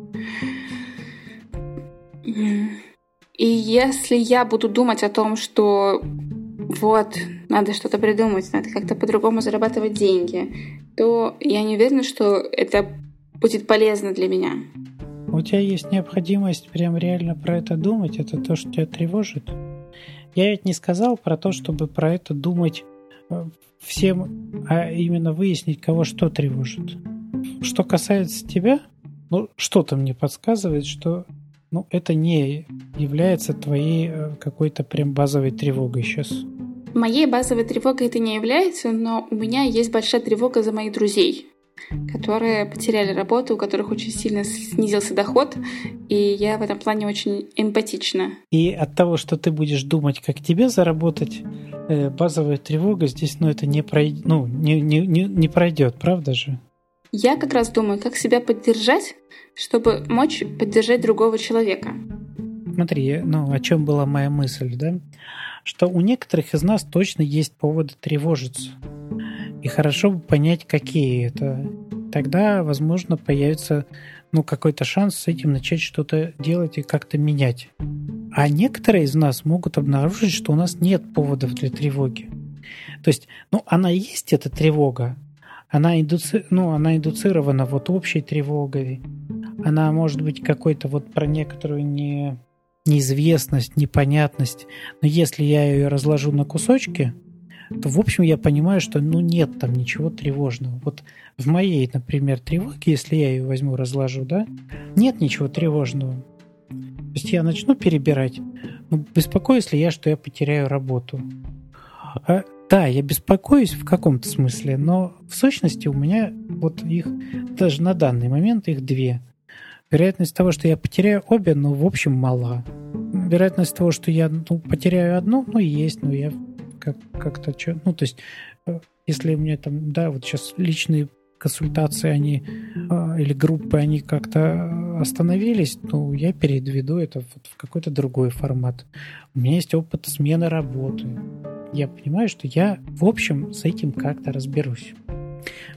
И если я буду думать о том, что вот, надо что-то придумать, надо как-то по-другому зарабатывать деньги, то я не уверена, что это будет полезно для меня. У тебя есть необходимость прям реально про это думать, это то, что тебя тревожит. Я ведь не сказал про то, чтобы про это думать э, всем, а именно выяснить, кого что тревожит. Что касается тебя, ну, что-то мне подсказывает, что ну, это не является твоей э, какой-то прям базовой тревогой сейчас. Моей базовой тревогой это не является, но у меня есть большая тревога за моих друзей которые потеряли работу, у которых очень сильно снизился доход, и я в этом плане очень эмпатична. И от того, что ты будешь думать, как тебе заработать, э, базовая тревога здесь, ну, это не, пройд... ну, не, не, не, не пройдет, правда же? Я как раз думаю, как себя поддержать, чтобы мочь поддержать другого человека. Смотри, ну, о чем была моя мысль, да? Что у некоторых из нас точно есть поводы тревожиться. И хорошо бы понять, какие это. Тогда, возможно, появится ну, какой-то шанс с этим начать что-то делать и как-то менять. А некоторые из нас могут обнаружить, что у нас нет поводов для тревоги. То есть, ну, она есть, эта тревога. Она, индуци... ну, она индуцирована вот общей тревогой. Она может быть какой-то вот про некоторую не... неизвестность, непонятность. Но если я ее разложу на кусочки, то, в общем, я понимаю, что ну, нет там ничего тревожного. Вот в моей, например, тревоге, если я ее возьму, разложу, да, нет ничего тревожного. То есть я начну перебирать, ну, беспокоюсь ли я, что я потеряю работу. А, да, я беспокоюсь в каком-то смысле, но в сущности у меня вот их, даже на данный момент их две. Вероятность того, что я потеряю обе, ну, в общем, мала. Вероятность того, что я ну, потеряю одну, ну, есть, но я как, как-то что, ну, то есть, э, если у меня там, да, вот сейчас личные консультации, они а, или группы, они как-то остановились, ну, я переведу это вот в какой-то другой формат. У меня есть опыт смены работы. Я понимаю, что я, в общем, с этим как-то разберусь.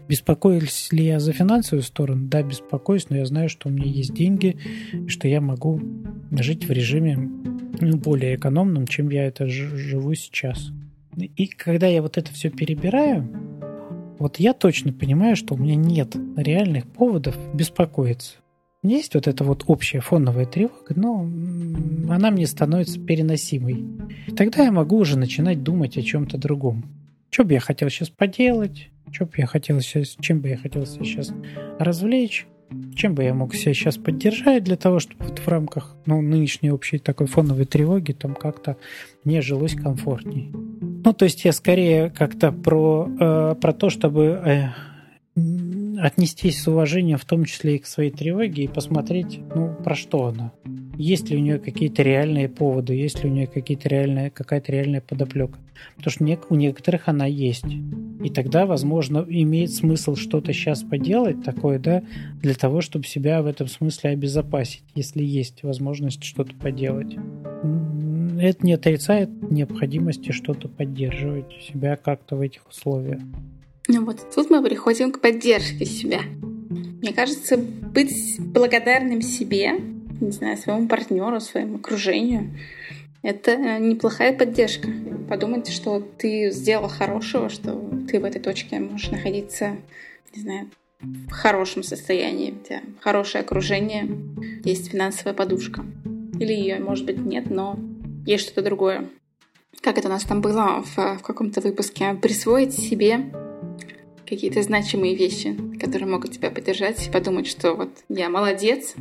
Беспокоюсь ли я за финансовую сторону? Да, беспокоюсь, но я знаю, что у меня есть деньги, что я могу жить в режиме ну, более экономном, чем я это живу сейчас. И когда я вот это все перебираю, вот я точно понимаю, что у меня нет реальных поводов беспокоиться. Есть вот эта вот общая фоновая тревога, но она мне становится переносимой. Тогда я могу уже начинать думать о чем-то другом. Что бы я хотел сейчас поделать, что бы я хотел сейчас, чем бы я хотел сейчас развлечь, чем бы я мог себя сейчас поддержать для того, чтобы вот в рамках ну, нынешней общей такой фоновой тревоги там как-то мне жилось комфортней. Ну, то есть я скорее как-то про, э, про то, чтобы э, отнестись с уважением, в том числе и к своей тревоге, и посмотреть, ну, про что она. Есть ли у нее какие-то реальные поводы, есть ли у нее какие-то реальные, какая-то реальная подоплека. Потому что у некоторых она есть. И тогда, возможно, имеет смысл что-то сейчас поделать такое, да, для того, чтобы себя в этом смысле обезопасить, если есть возможность что-то поделать. Это не отрицает необходимости что-то поддерживать себя как-то в этих условиях. Ну вот тут мы приходим к поддержке себя. Мне кажется, быть благодарным себе, не знаю, своему партнеру, своему окружению, это неплохая поддержка. Подумать, что ты сделал хорошего, что ты в этой точке можешь находиться, не знаю, в хорошем состоянии, у тебя хорошее окружение, есть финансовая подушка. Или ее, может быть, нет, но есть что-то другое. Как это у нас там было в, в каком-то выпуске? Присвоить себе какие-то значимые вещи, которые могут тебя поддержать и подумать, что вот я молодец,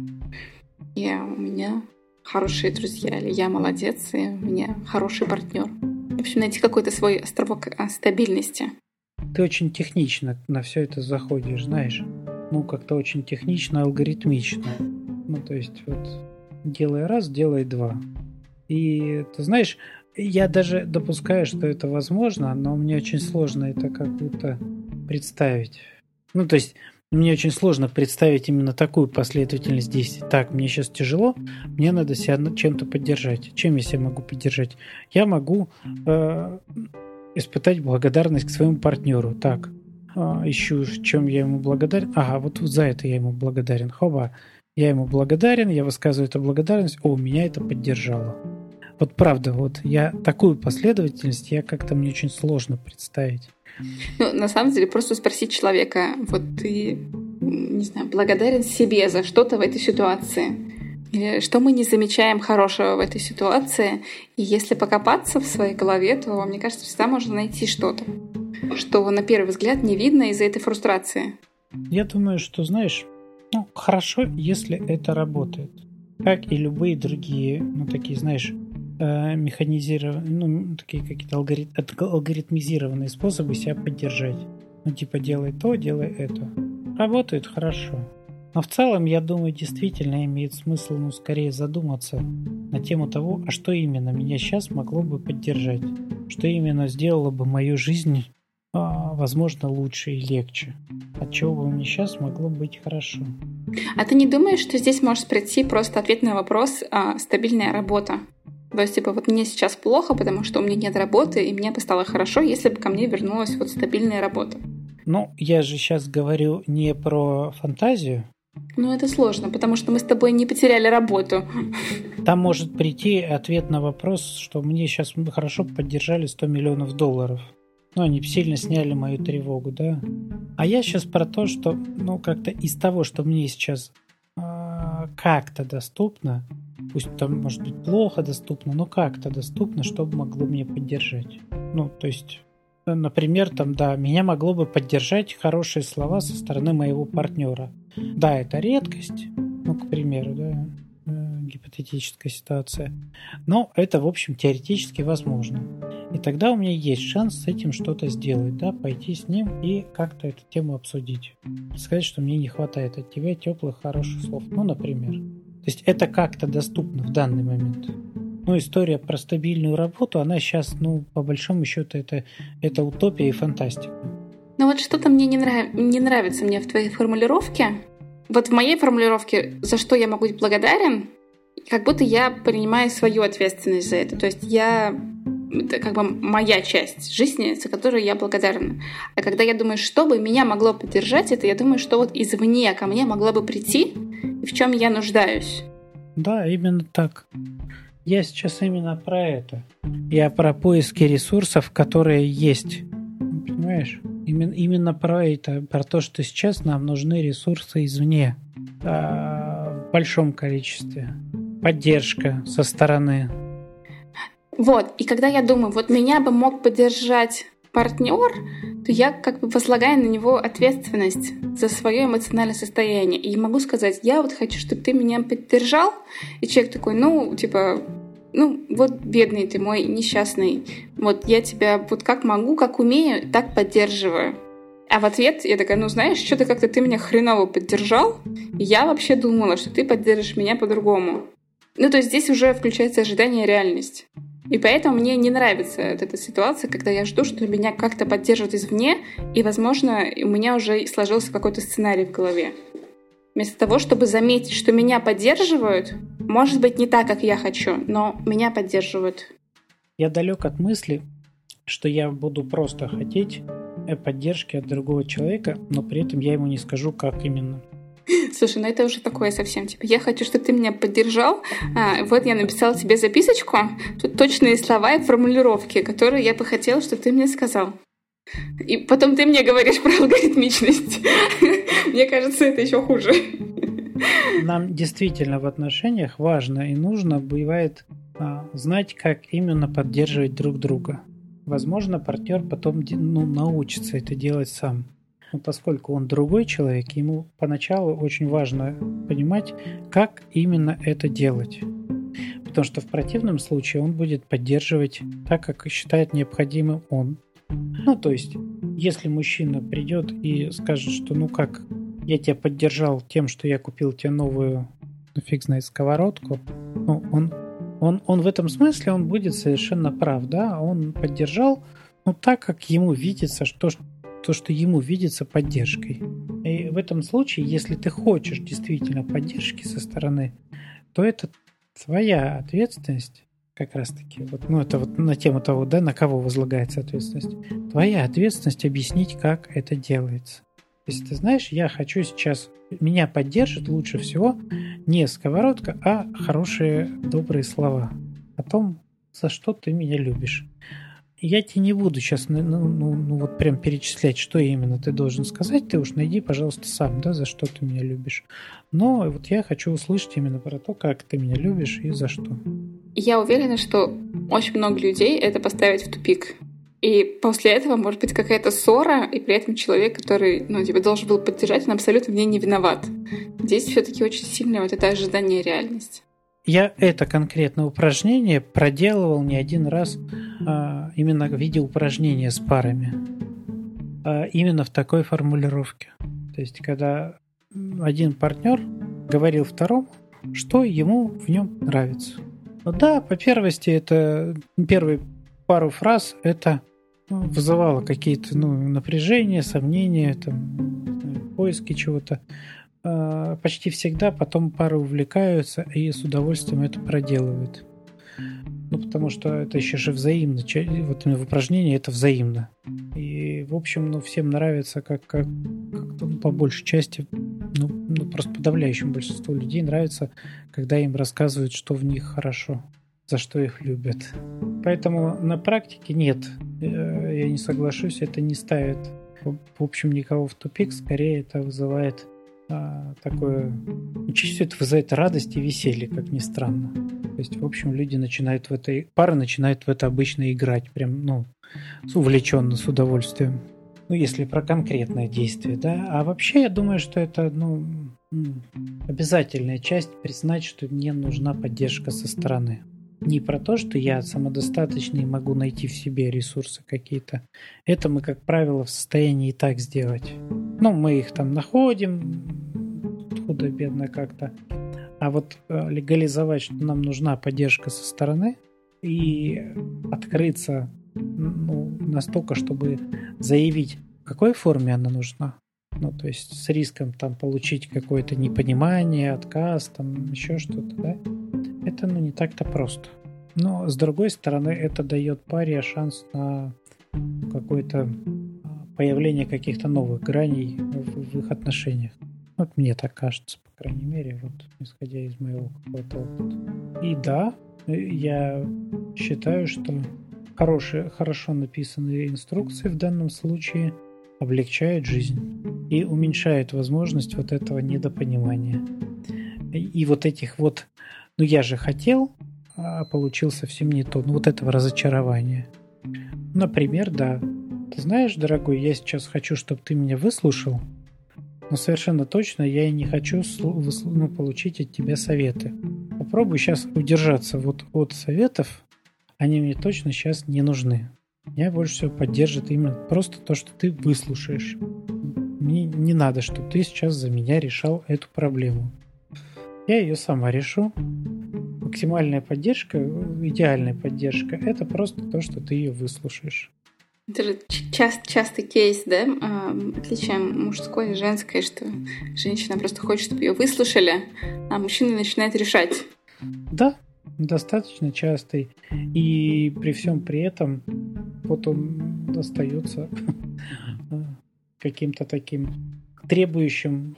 я, у меня хорошие друзья, или я молодец, и у меня хороший партнер. В общем, найти какой-то свой островок а, стабильности. Ты очень технично на все это заходишь, знаешь. Ну, как-то очень технично, алгоритмично. Ну, то есть, вот, делай раз, делай два. И, ты знаешь, я даже допускаю, что это возможно, но мне очень сложно это как будто представить. Ну, то есть, мне очень сложно представить именно такую последовательность действий. Так, мне сейчас тяжело, мне надо себя чем-то поддержать. Чем я себя могу поддержать? Я могу э, испытать благодарность к своему партнеру. Так, э, ищу, чем я ему благодарен. Ага, вот за это я ему благодарен. Хоба, я ему благодарен, я высказываю эту благодарность. О, меня это поддержало. Вот правда, вот я такую последовательность, я как-то мне очень сложно представить. Ну, на самом деле, просто спросить человека, вот ты, не знаю, благодарен себе за что-то в этой ситуации. Или что мы не замечаем хорошего в этой ситуации. И если покопаться в своей голове, то, мне кажется, всегда можно найти что-то, что на первый взгляд не видно из-за этой фрустрации. Я думаю, что, знаешь, ну, хорошо, если это работает. как и любые другие, ну, такие, знаешь, э, механизированные, ну, такие какие-то алгорит, алгоритмизированные способы себя поддержать. Ну, типа, делай то, делай это. Работает хорошо. Но в целом, я думаю, действительно имеет смысл, ну, скорее задуматься на тему того, а что именно меня сейчас могло бы поддержать, что именно сделало бы мою жизнь, а, возможно, лучше и легче, от чего бы мне сейчас могло быть хорошо. А ты не думаешь, что здесь может прийти просто ответ на вопрос а, «стабильная работа»? То есть, типа, вот мне сейчас плохо, потому что у меня нет работы, и мне бы стало хорошо, если бы ко мне вернулась вот стабильная работа. Ну, я же сейчас говорю не про фантазию, ну, это сложно, потому что мы с тобой не потеряли работу. Там может прийти ответ на вопрос, что мне сейчас хорошо поддержали 100 миллионов долларов. Ну, они сильно сняли мою тревогу, да. А я сейчас про то, что, ну, как-то из того, что мне сейчас э, как-то доступно, пусть там, может быть, плохо доступно, но как-то доступно, чтобы могло мне поддержать. Ну, то есть, например, там, да, меня могло бы поддержать хорошие слова со стороны моего партнера – да, это редкость, ну, к примеру, да, э, гипотетическая ситуация. Но это, в общем, теоретически возможно. И тогда у меня есть шанс с этим что-то сделать, да, пойти с ним и как-то эту тему обсудить. Сказать, что мне не хватает от тебя теплых, хороших слов. Ну, например. То есть это как-то доступно в данный момент. Ну, история про стабильную работу, она сейчас, ну, по большому счету, это, это утопия и фантастика. Но вот что-то мне не, нрав... не нравится мне в твоей формулировке. Вот в моей формулировке, за что я могу быть благодарен, как будто я принимаю свою ответственность за это. То есть я это как бы моя часть жизни, за которую я благодарна. А когда я думаю, что бы меня могло поддержать это, я думаю, что вот извне ко мне могло бы прийти, и в чем я нуждаюсь. Да, именно так. Я сейчас именно про это. Я про поиски ресурсов, которые есть. Понимаешь? Именно, именно про это, про то, что сейчас нам нужны ресурсы извне э, в большом количестве. Поддержка со стороны. Вот, и когда я думаю, вот меня бы мог поддержать партнер, то я как бы возлагаю на него ответственность за свое эмоциональное состояние. И могу сказать, я вот хочу, чтобы ты меня поддержал. И человек такой, ну, типа, ну, вот бедный ты мой, несчастный, вот я тебя вот как могу, как умею, так поддерживаю. А в ответ я такая, ну знаешь, что-то как-то ты меня хреново поддержал, я вообще думала, что ты поддержишь меня по-другому. Ну, то есть здесь уже включается ожидание реальность. И поэтому мне не нравится вот эта ситуация, когда я жду, что меня как-то поддержат извне, и, возможно, у меня уже сложился какой-то сценарий в голове. Вместо того, чтобы заметить, что меня поддерживают, может быть, не так, как я хочу, но меня поддерживают. Я далек от мысли, что я буду просто хотеть э, поддержки от другого человека, но при этом я ему не скажу, как именно. Слушай, ну это уже такое совсем. Типа, я хочу, чтобы ты меня поддержал. А, вот я написала тебе записочку. Тут точные слова и формулировки, которые я бы хотела, чтобы ты мне сказал. И потом ты мне говоришь про алгоритмичность. Мне кажется, это еще хуже. Нам действительно в отношениях важно и нужно бывает а, знать, как именно поддерживать друг друга. Возможно, партнер потом ну, научится это делать сам. Но поскольку он другой человек, ему поначалу очень важно понимать, как именно это делать. Потому что в противном случае он будет поддерживать так, как считает необходимым он. Ну, то есть, если мужчина придет и скажет, что ну как, я тебя поддержал тем, что я купил тебе новую, ну фиг знает, сковородку, ну, он, он, он в этом смысле, он будет совершенно прав, да, он поддержал, ну, так, как ему видится, что, то, что ему видится поддержкой. И в этом случае, если ты хочешь действительно поддержки со стороны, то это твоя ответственность как раз таки, вот, ну это вот на тему того, да, на кого возлагается ответственность. Твоя ответственность объяснить, как это делается. Если ты знаешь, я хочу сейчас, меня поддержит лучше всего не сковородка, а хорошие добрые слова о том, за что ты меня любишь. Я тебе не буду сейчас ну, ну, ну, ну вот прям перечислять, что именно ты должен сказать. Ты уж найди, пожалуйста, сам, да, за что ты меня любишь. Но вот я хочу услышать именно про то, как ты меня любишь и за что. Я уверена, что очень много людей это поставить в тупик. И после этого может быть какая-то ссора, и при этом человек, который, ну, типа, должен был поддержать, он абсолютно в ней не виноват. Здесь все таки очень сильное вот это ожидание реальности. Я это конкретное упражнение проделывал не один раз а, именно в виде упражнения с парами. А, именно в такой формулировке. То есть, когда один партнер говорил второму, что ему в нем нравится. Ну да, по первости, это первые пару фраз это ну, вызывало какие-то ну, напряжения, сомнения, там, поиски чего-то. А, почти всегда потом пары увлекаются и с удовольствием это проделывают. Ну, потому что это еще же взаимно. Вот именно в упражнении это взаимно. И, в общем, ну, всем нравится, как, как, как ну, по большей части, ну, ну, просто подавляющему большинству людей нравится, когда им рассказывают, что в них хорошо, за что их любят. Поэтому на практике нет, э, я не соглашусь, это не ставит, в общем, никого в тупик, скорее это вызывает такое... Чаще это вызывает радость и веселье, как ни странно. То есть, в общем, люди начинают в этой... Пары начинают в это обычно играть, прям, ну, увлеченно, с удовольствием. Ну, если про конкретное действие, да. А вообще, я думаю, что это, ну, обязательная часть признать, что мне нужна поддержка со стороны. Не про то, что я самодостаточный и могу найти в себе ресурсы какие-то. Это мы, как правило, в состоянии и так сделать. Ну, мы их там находим, худо-бедно как-то. А вот э, легализовать, что нам нужна поддержка со стороны и открыться ну, настолько, чтобы заявить, в какой форме она нужна. Ну, то есть с риском там получить какое-то непонимание, отказ, там еще что-то, да? Это, ну, не так-то просто. Но, с другой стороны, это дает паре шанс на какое-то появление каких-то новых граней в, в их отношениях. Вот мне так кажется, по крайней мере, вот исходя из моего какого-то опыта. И да, я считаю, что хорошие, хорошо написанные инструкции в данном случае облегчают жизнь и уменьшают возможность вот этого недопонимания. И вот этих вот, ну я же хотел, а получил совсем не то, ну вот этого разочарования. Например, да, ты знаешь, дорогой, я сейчас хочу, чтобы ты меня выслушал, но совершенно точно я и не хочу ну, получить от тебя советы. Попробуй сейчас удержаться вот от советов, они мне точно сейчас не нужны. Меня больше всего поддержит именно просто то, что ты выслушаешь. Мне не надо, чтобы ты сейчас за меня решал эту проблему. Я ее сама решу. Максимальная поддержка, идеальная поддержка, это просто то, что ты ее выслушаешь. Это же част, частый кейс, да, отличие мужское и женское, что женщина просто хочет, чтобы ее выслушали, а мужчина начинает решать. Да, достаточно частый. И при всем при этом вот он остается каким-то таким требующим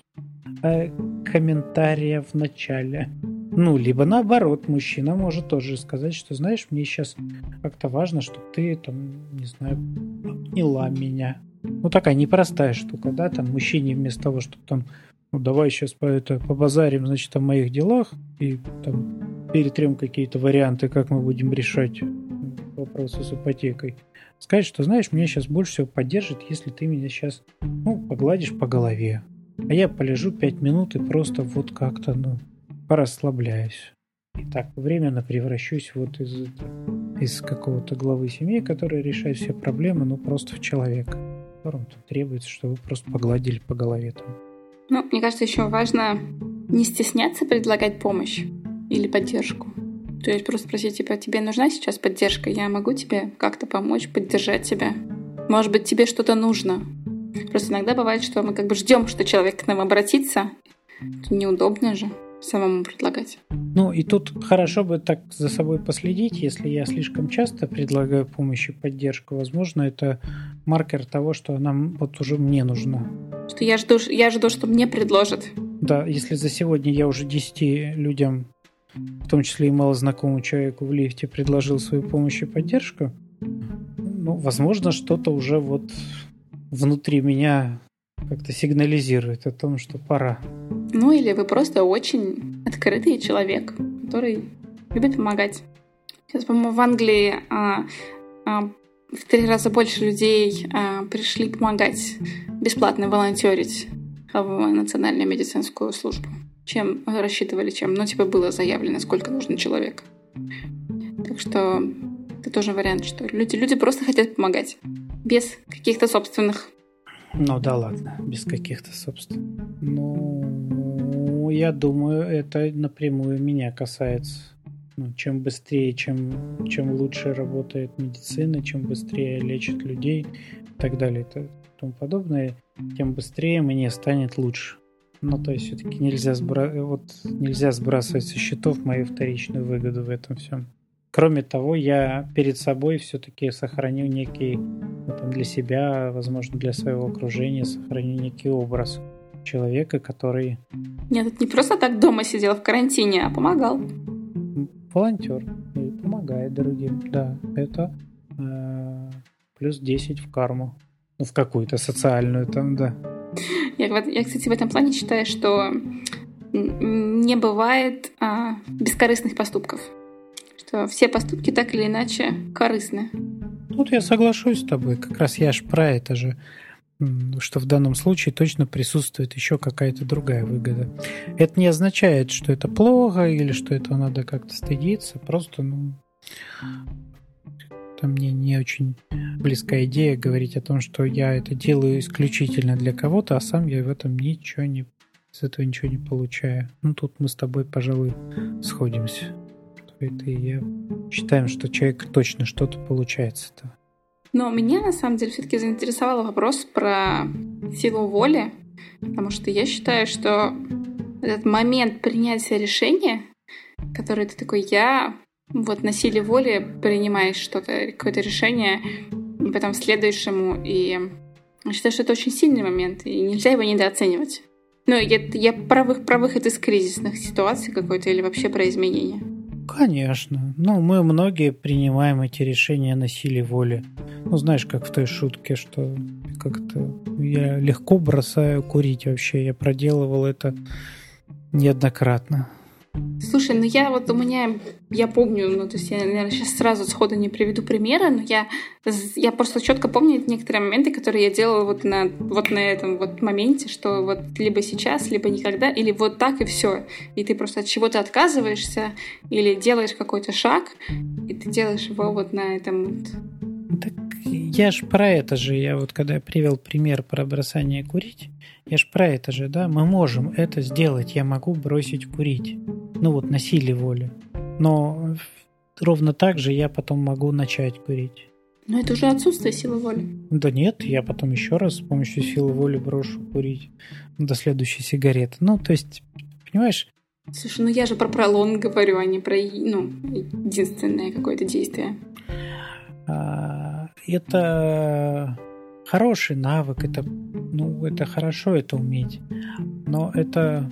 комментария в начале. Ну, либо наоборот, мужчина может тоже сказать, что, знаешь, мне сейчас как-то важно, чтобы ты, там, не знаю, обняла меня. Ну, такая непростая штука, да, там, мужчине вместо того, чтобы там, ну, давай сейчас по это побазарим, значит, о моих делах и там перетрем какие-то варианты, как мы будем решать вопросы с ипотекой. Сказать, что, знаешь, меня сейчас больше всего поддержит, если ты меня сейчас, ну, погладишь по голове. А я полежу пять минут и просто вот как-то, ну, порасслабляюсь. И так временно превращусь вот из, из какого-то главы семьи, который решает все проблемы, ну просто в человека, которому требуется, чтобы просто погладили по голове там. Ну, мне кажется, еще важно не стесняться предлагать помощь или поддержку. То есть просто спросить, типа, тебе нужна сейчас поддержка? Я могу тебе как-то помочь, поддержать тебя? Может быть, тебе что-то нужно? Просто иногда бывает, что мы как бы ждем, что человек к нам обратится. Это неудобно же самому предлагать. Ну и тут хорошо бы так за собой последить, если я слишком часто предлагаю помощь и поддержку. Возможно, это маркер того, что нам вот уже мне нужно. Что я жду, я жду, что мне предложат. Да, если за сегодня я уже 10 людям, в том числе и малознакомому человеку в лифте, предложил свою помощь и поддержку, ну, возможно, что-то уже вот внутри меня как-то сигнализирует о том, что пора. Ну или вы просто очень открытый человек, который любит помогать. Сейчас, по-моему, в Англии а, а, в три раза больше людей а, пришли помогать бесплатно волонтерить в национальную медицинскую службу. чем рассчитывали, чем, ну, типа, было заявлено, сколько нужно человек. Так что тоже вариант, что люди, люди просто хотят помогать. Без каких-то собственных. Ну да ладно, без каких-то собственных. Ну, я думаю, это напрямую меня касается. Ну, чем быстрее, чем, чем лучше работает медицина, чем быстрее лечат людей и так далее и тому подобное, тем быстрее мне станет лучше. Ну, то есть все-таки нельзя, сбра... вот, нельзя сбрасывать со счетов мою вторичную выгоду в этом всем. Кроме того, я перед собой все-таки сохраню некий ну, там, для себя, возможно, для своего окружения, сохраню некий образ человека, который... Нет, не просто так дома сидел в карантине, а помогал волонтер и помогает другим. Да, это э, плюс 10 в карму. Ну, в какую-то социальную там, да. Я, я, кстати, в этом плане считаю, что не бывает а, бескорыстных поступков. Что все поступки так или иначе корыстны. Тут я соглашусь с тобой. Как раз я ж про это же что в данном случае точно присутствует еще какая-то другая выгода. Это не означает, что это плохо или что это надо как-то стыдиться, просто, ну, там мне не очень близкая идея говорить о том, что я это делаю исключительно для кого-то, а сам я в этом ничего не с этого ничего не получаю. Ну, тут мы с тобой, пожалуй, сходимся. Это и я считаем, что человек точно что-то получает с этого. Но меня на самом деле все-таки заинтересовал вопрос про силу воли, потому что я считаю, что этот момент принятия решения, который ты такой, я вот на силе воли принимаешь что-то, какое-то решение, и потом следуешь ему, и я считаю, что это очень сильный момент, и нельзя его недооценивать. Ну, я, я про, про выход из кризисных ситуаций какой-то или вообще про изменения. Конечно. Ну, мы многие принимаем эти решения на силе воли. Ну, знаешь, как в той шутке, что как-то я легко бросаю курить вообще. Я проделывал это неоднократно. Слушай, ну я вот у меня, я помню, ну то есть я, наверное, сейчас сразу сходу не приведу примера, но я, я просто четко помню некоторые моменты, которые я делала вот на, вот на этом вот моменте, что вот либо сейчас, либо никогда, или вот так и все. И ты просто от чего-то отказываешься, или делаешь какой-то шаг, и ты делаешь его вот на этом вот. Так я ж про это же, я вот когда привел пример про бросание курить, я ж про это же, да, мы можем это сделать, я могу бросить курить. Ну вот, на силе воли. Но ровно так же я потом могу начать курить. Но это уже отсутствие силы воли. Да нет, я потом еще раз с помощью силы воли брошу курить до следующей сигареты. Ну, то есть, понимаешь? Слушай, ну я же про пролонг говорю, а не про ну, единственное какое-то действие. А, это хороший навык, это, ну, это хорошо это уметь, но это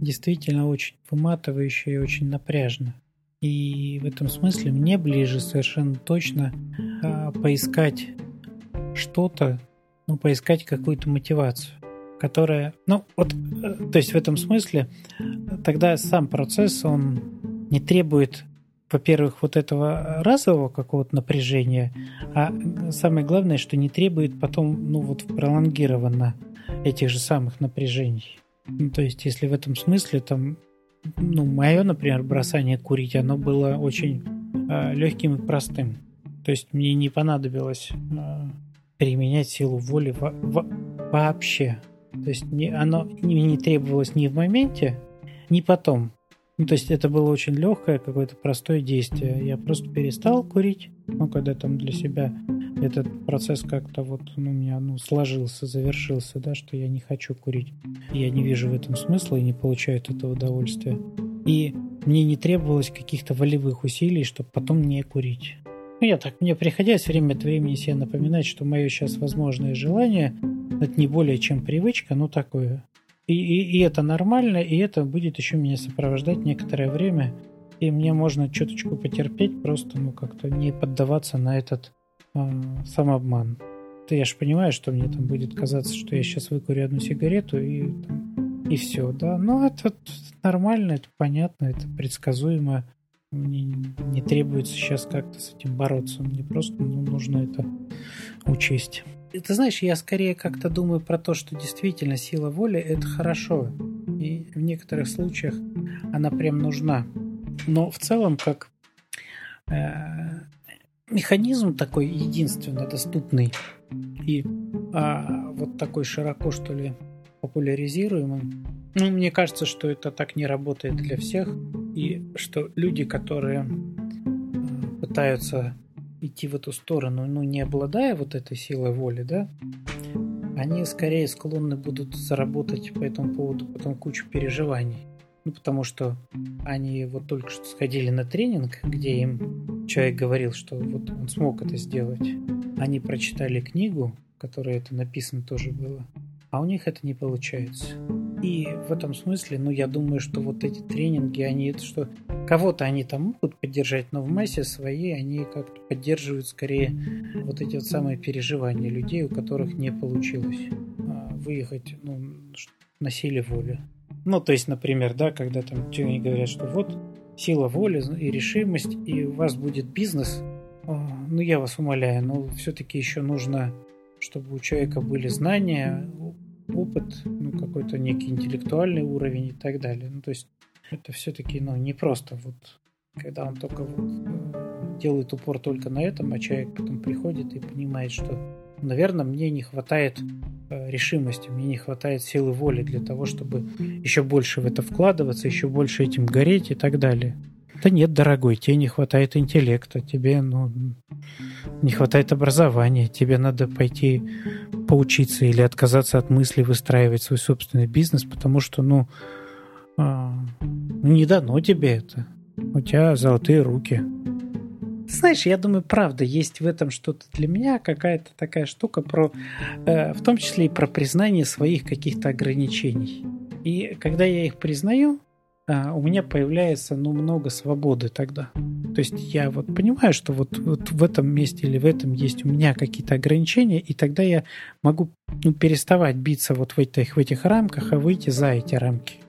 действительно очень выматывающе и очень напряжно. И в этом смысле мне ближе совершенно точно а, поискать что-то, ну, поискать какую-то мотивацию, которая, ну, вот, э, то есть в этом смысле тогда сам процесс, он не требует во-первых, вот этого разового какого-то напряжения, а самое главное, что не требует потом, ну вот пролонгированно этих же самых напряжений. Ну, то есть, если в этом смысле там, ну, мое, например, бросание курить, оно было очень э, легким и простым. То есть, мне не понадобилось э, применять силу воли во- во- вообще. То есть, не, оно не, не требовалось ни в моменте, ни потом. Ну, то есть это было очень легкое, какое-то простое действие. Я просто перестал курить, ну, когда там для себя этот процесс как-то вот ну, у меня ну, сложился, завершился, да, что я не хочу курить. Я не вижу в этом смысла и не получаю от этого удовольствия. И мне не требовалось каких-то волевых усилий, чтобы потом не курить. Ну, я так, мне приходилось время от времени себе напоминать, что мое сейчас возможное желание – это не более чем привычка, ну, такое и, и, и это нормально, и это будет еще меня сопровождать некоторое время. И мне можно чуточку потерпеть, просто ну как-то не поддаваться на этот э, самообман. То я же понимаю, что мне там будет казаться, что я сейчас выкурю одну сигарету и, и все, да. Но это нормально, это понятно, это предсказуемо. Мне не требуется сейчас как-то с этим бороться. Мне просто ну, нужно это учесть. Ты знаешь, я скорее как-то думаю про то, что действительно сила воли – это хорошо. И в некоторых случаях она прям нужна. Но в целом, как э, механизм такой единственно доступный и а, вот такой широко, что ли, популяризируемый, ну, мне кажется, что это так не работает для всех, и что люди, которые э, пытаются идти в эту сторону, ну, не обладая вот этой силой воли, да, они скорее склонны будут заработать по этому поводу потом кучу переживаний. Ну, потому что они вот только что сходили на тренинг, где им человек говорил, что вот он смог это сделать. Они прочитали книгу, в которой это написано тоже было, а у них это не получается. И в этом смысле, ну, я думаю, что вот эти тренинги, они, что кого-то они там могут поддержать, но в массе своей они как-то поддерживают скорее вот эти вот самые переживания людей, у которых не получилось а, выехать, ну, на силе воли. Ну, то есть, например, да, когда там они говорят, что вот сила воли и решимость, и у вас будет бизнес, а, ну, я вас умоляю, но все-таки еще нужно, чтобы у человека были знания, опыт, ну, какой-то некий интеллектуальный уровень и так далее. Ну, то есть это все-таки, ну, не просто вот, когда он только вот э, делает упор только на этом, а человек потом приходит и понимает, что, наверное, мне не хватает э, решимости, мне не хватает силы воли для того, чтобы еще больше в это вкладываться, еще больше этим гореть и так далее. Да нет, дорогой, тебе не хватает интеллекта, тебе ну, не хватает образования, тебе надо пойти поучиться или отказаться от мысли выстраивать свой собственный бизнес, потому что, ну, а, ну не дано тебе это. У тебя золотые руки. Знаешь, я думаю, правда, есть в этом что-то для меня, какая-то такая штука про, э, в том числе и про признание своих каких-то ограничений. И когда я их признаю, а, у меня появляется ну, много свободы тогда. То есть я вот понимаю, что вот, вот в этом месте или в этом есть у меня какие-то ограничения, и тогда я могу ну, переставать биться вот в этих, в этих рамках, а выйти за эти рамки.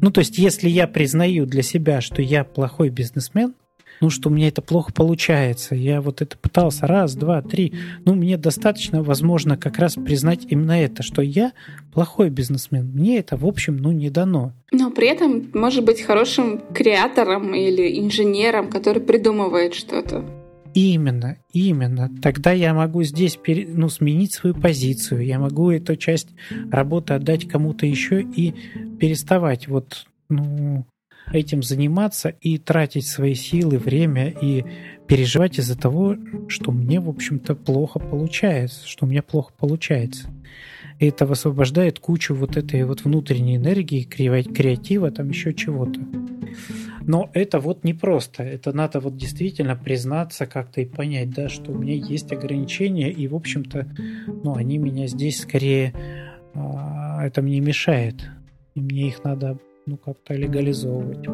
Ну, то есть, если я признаю для себя, что я плохой бизнесмен, ну, что у меня это плохо получается. Я вот это пытался раз, два, три. Ну, мне достаточно, возможно, как раз признать именно это, что я плохой бизнесмен. Мне это, в общем, ну, не дано. Но при этом может быть хорошим креатором или инженером, который придумывает что-то. Именно, именно. Тогда я могу здесь пере, ну, сменить свою позицию. Я могу эту часть работы отдать кому-то еще и переставать вот ну, этим заниматься и тратить свои силы, время и переживать из-за того, что мне, в общем-то, плохо получается, что у меня плохо получается. Это высвобождает кучу вот этой вот внутренней энергии, креатива, там еще чего-то. Но это вот непросто. Это надо вот действительно признаться как-то и понять, да, что у меня есть ограничения, и, в общем-то, ну, они меня здесь скорее... А, это мне мешает. И мне их надо ну, как-то легализовывать.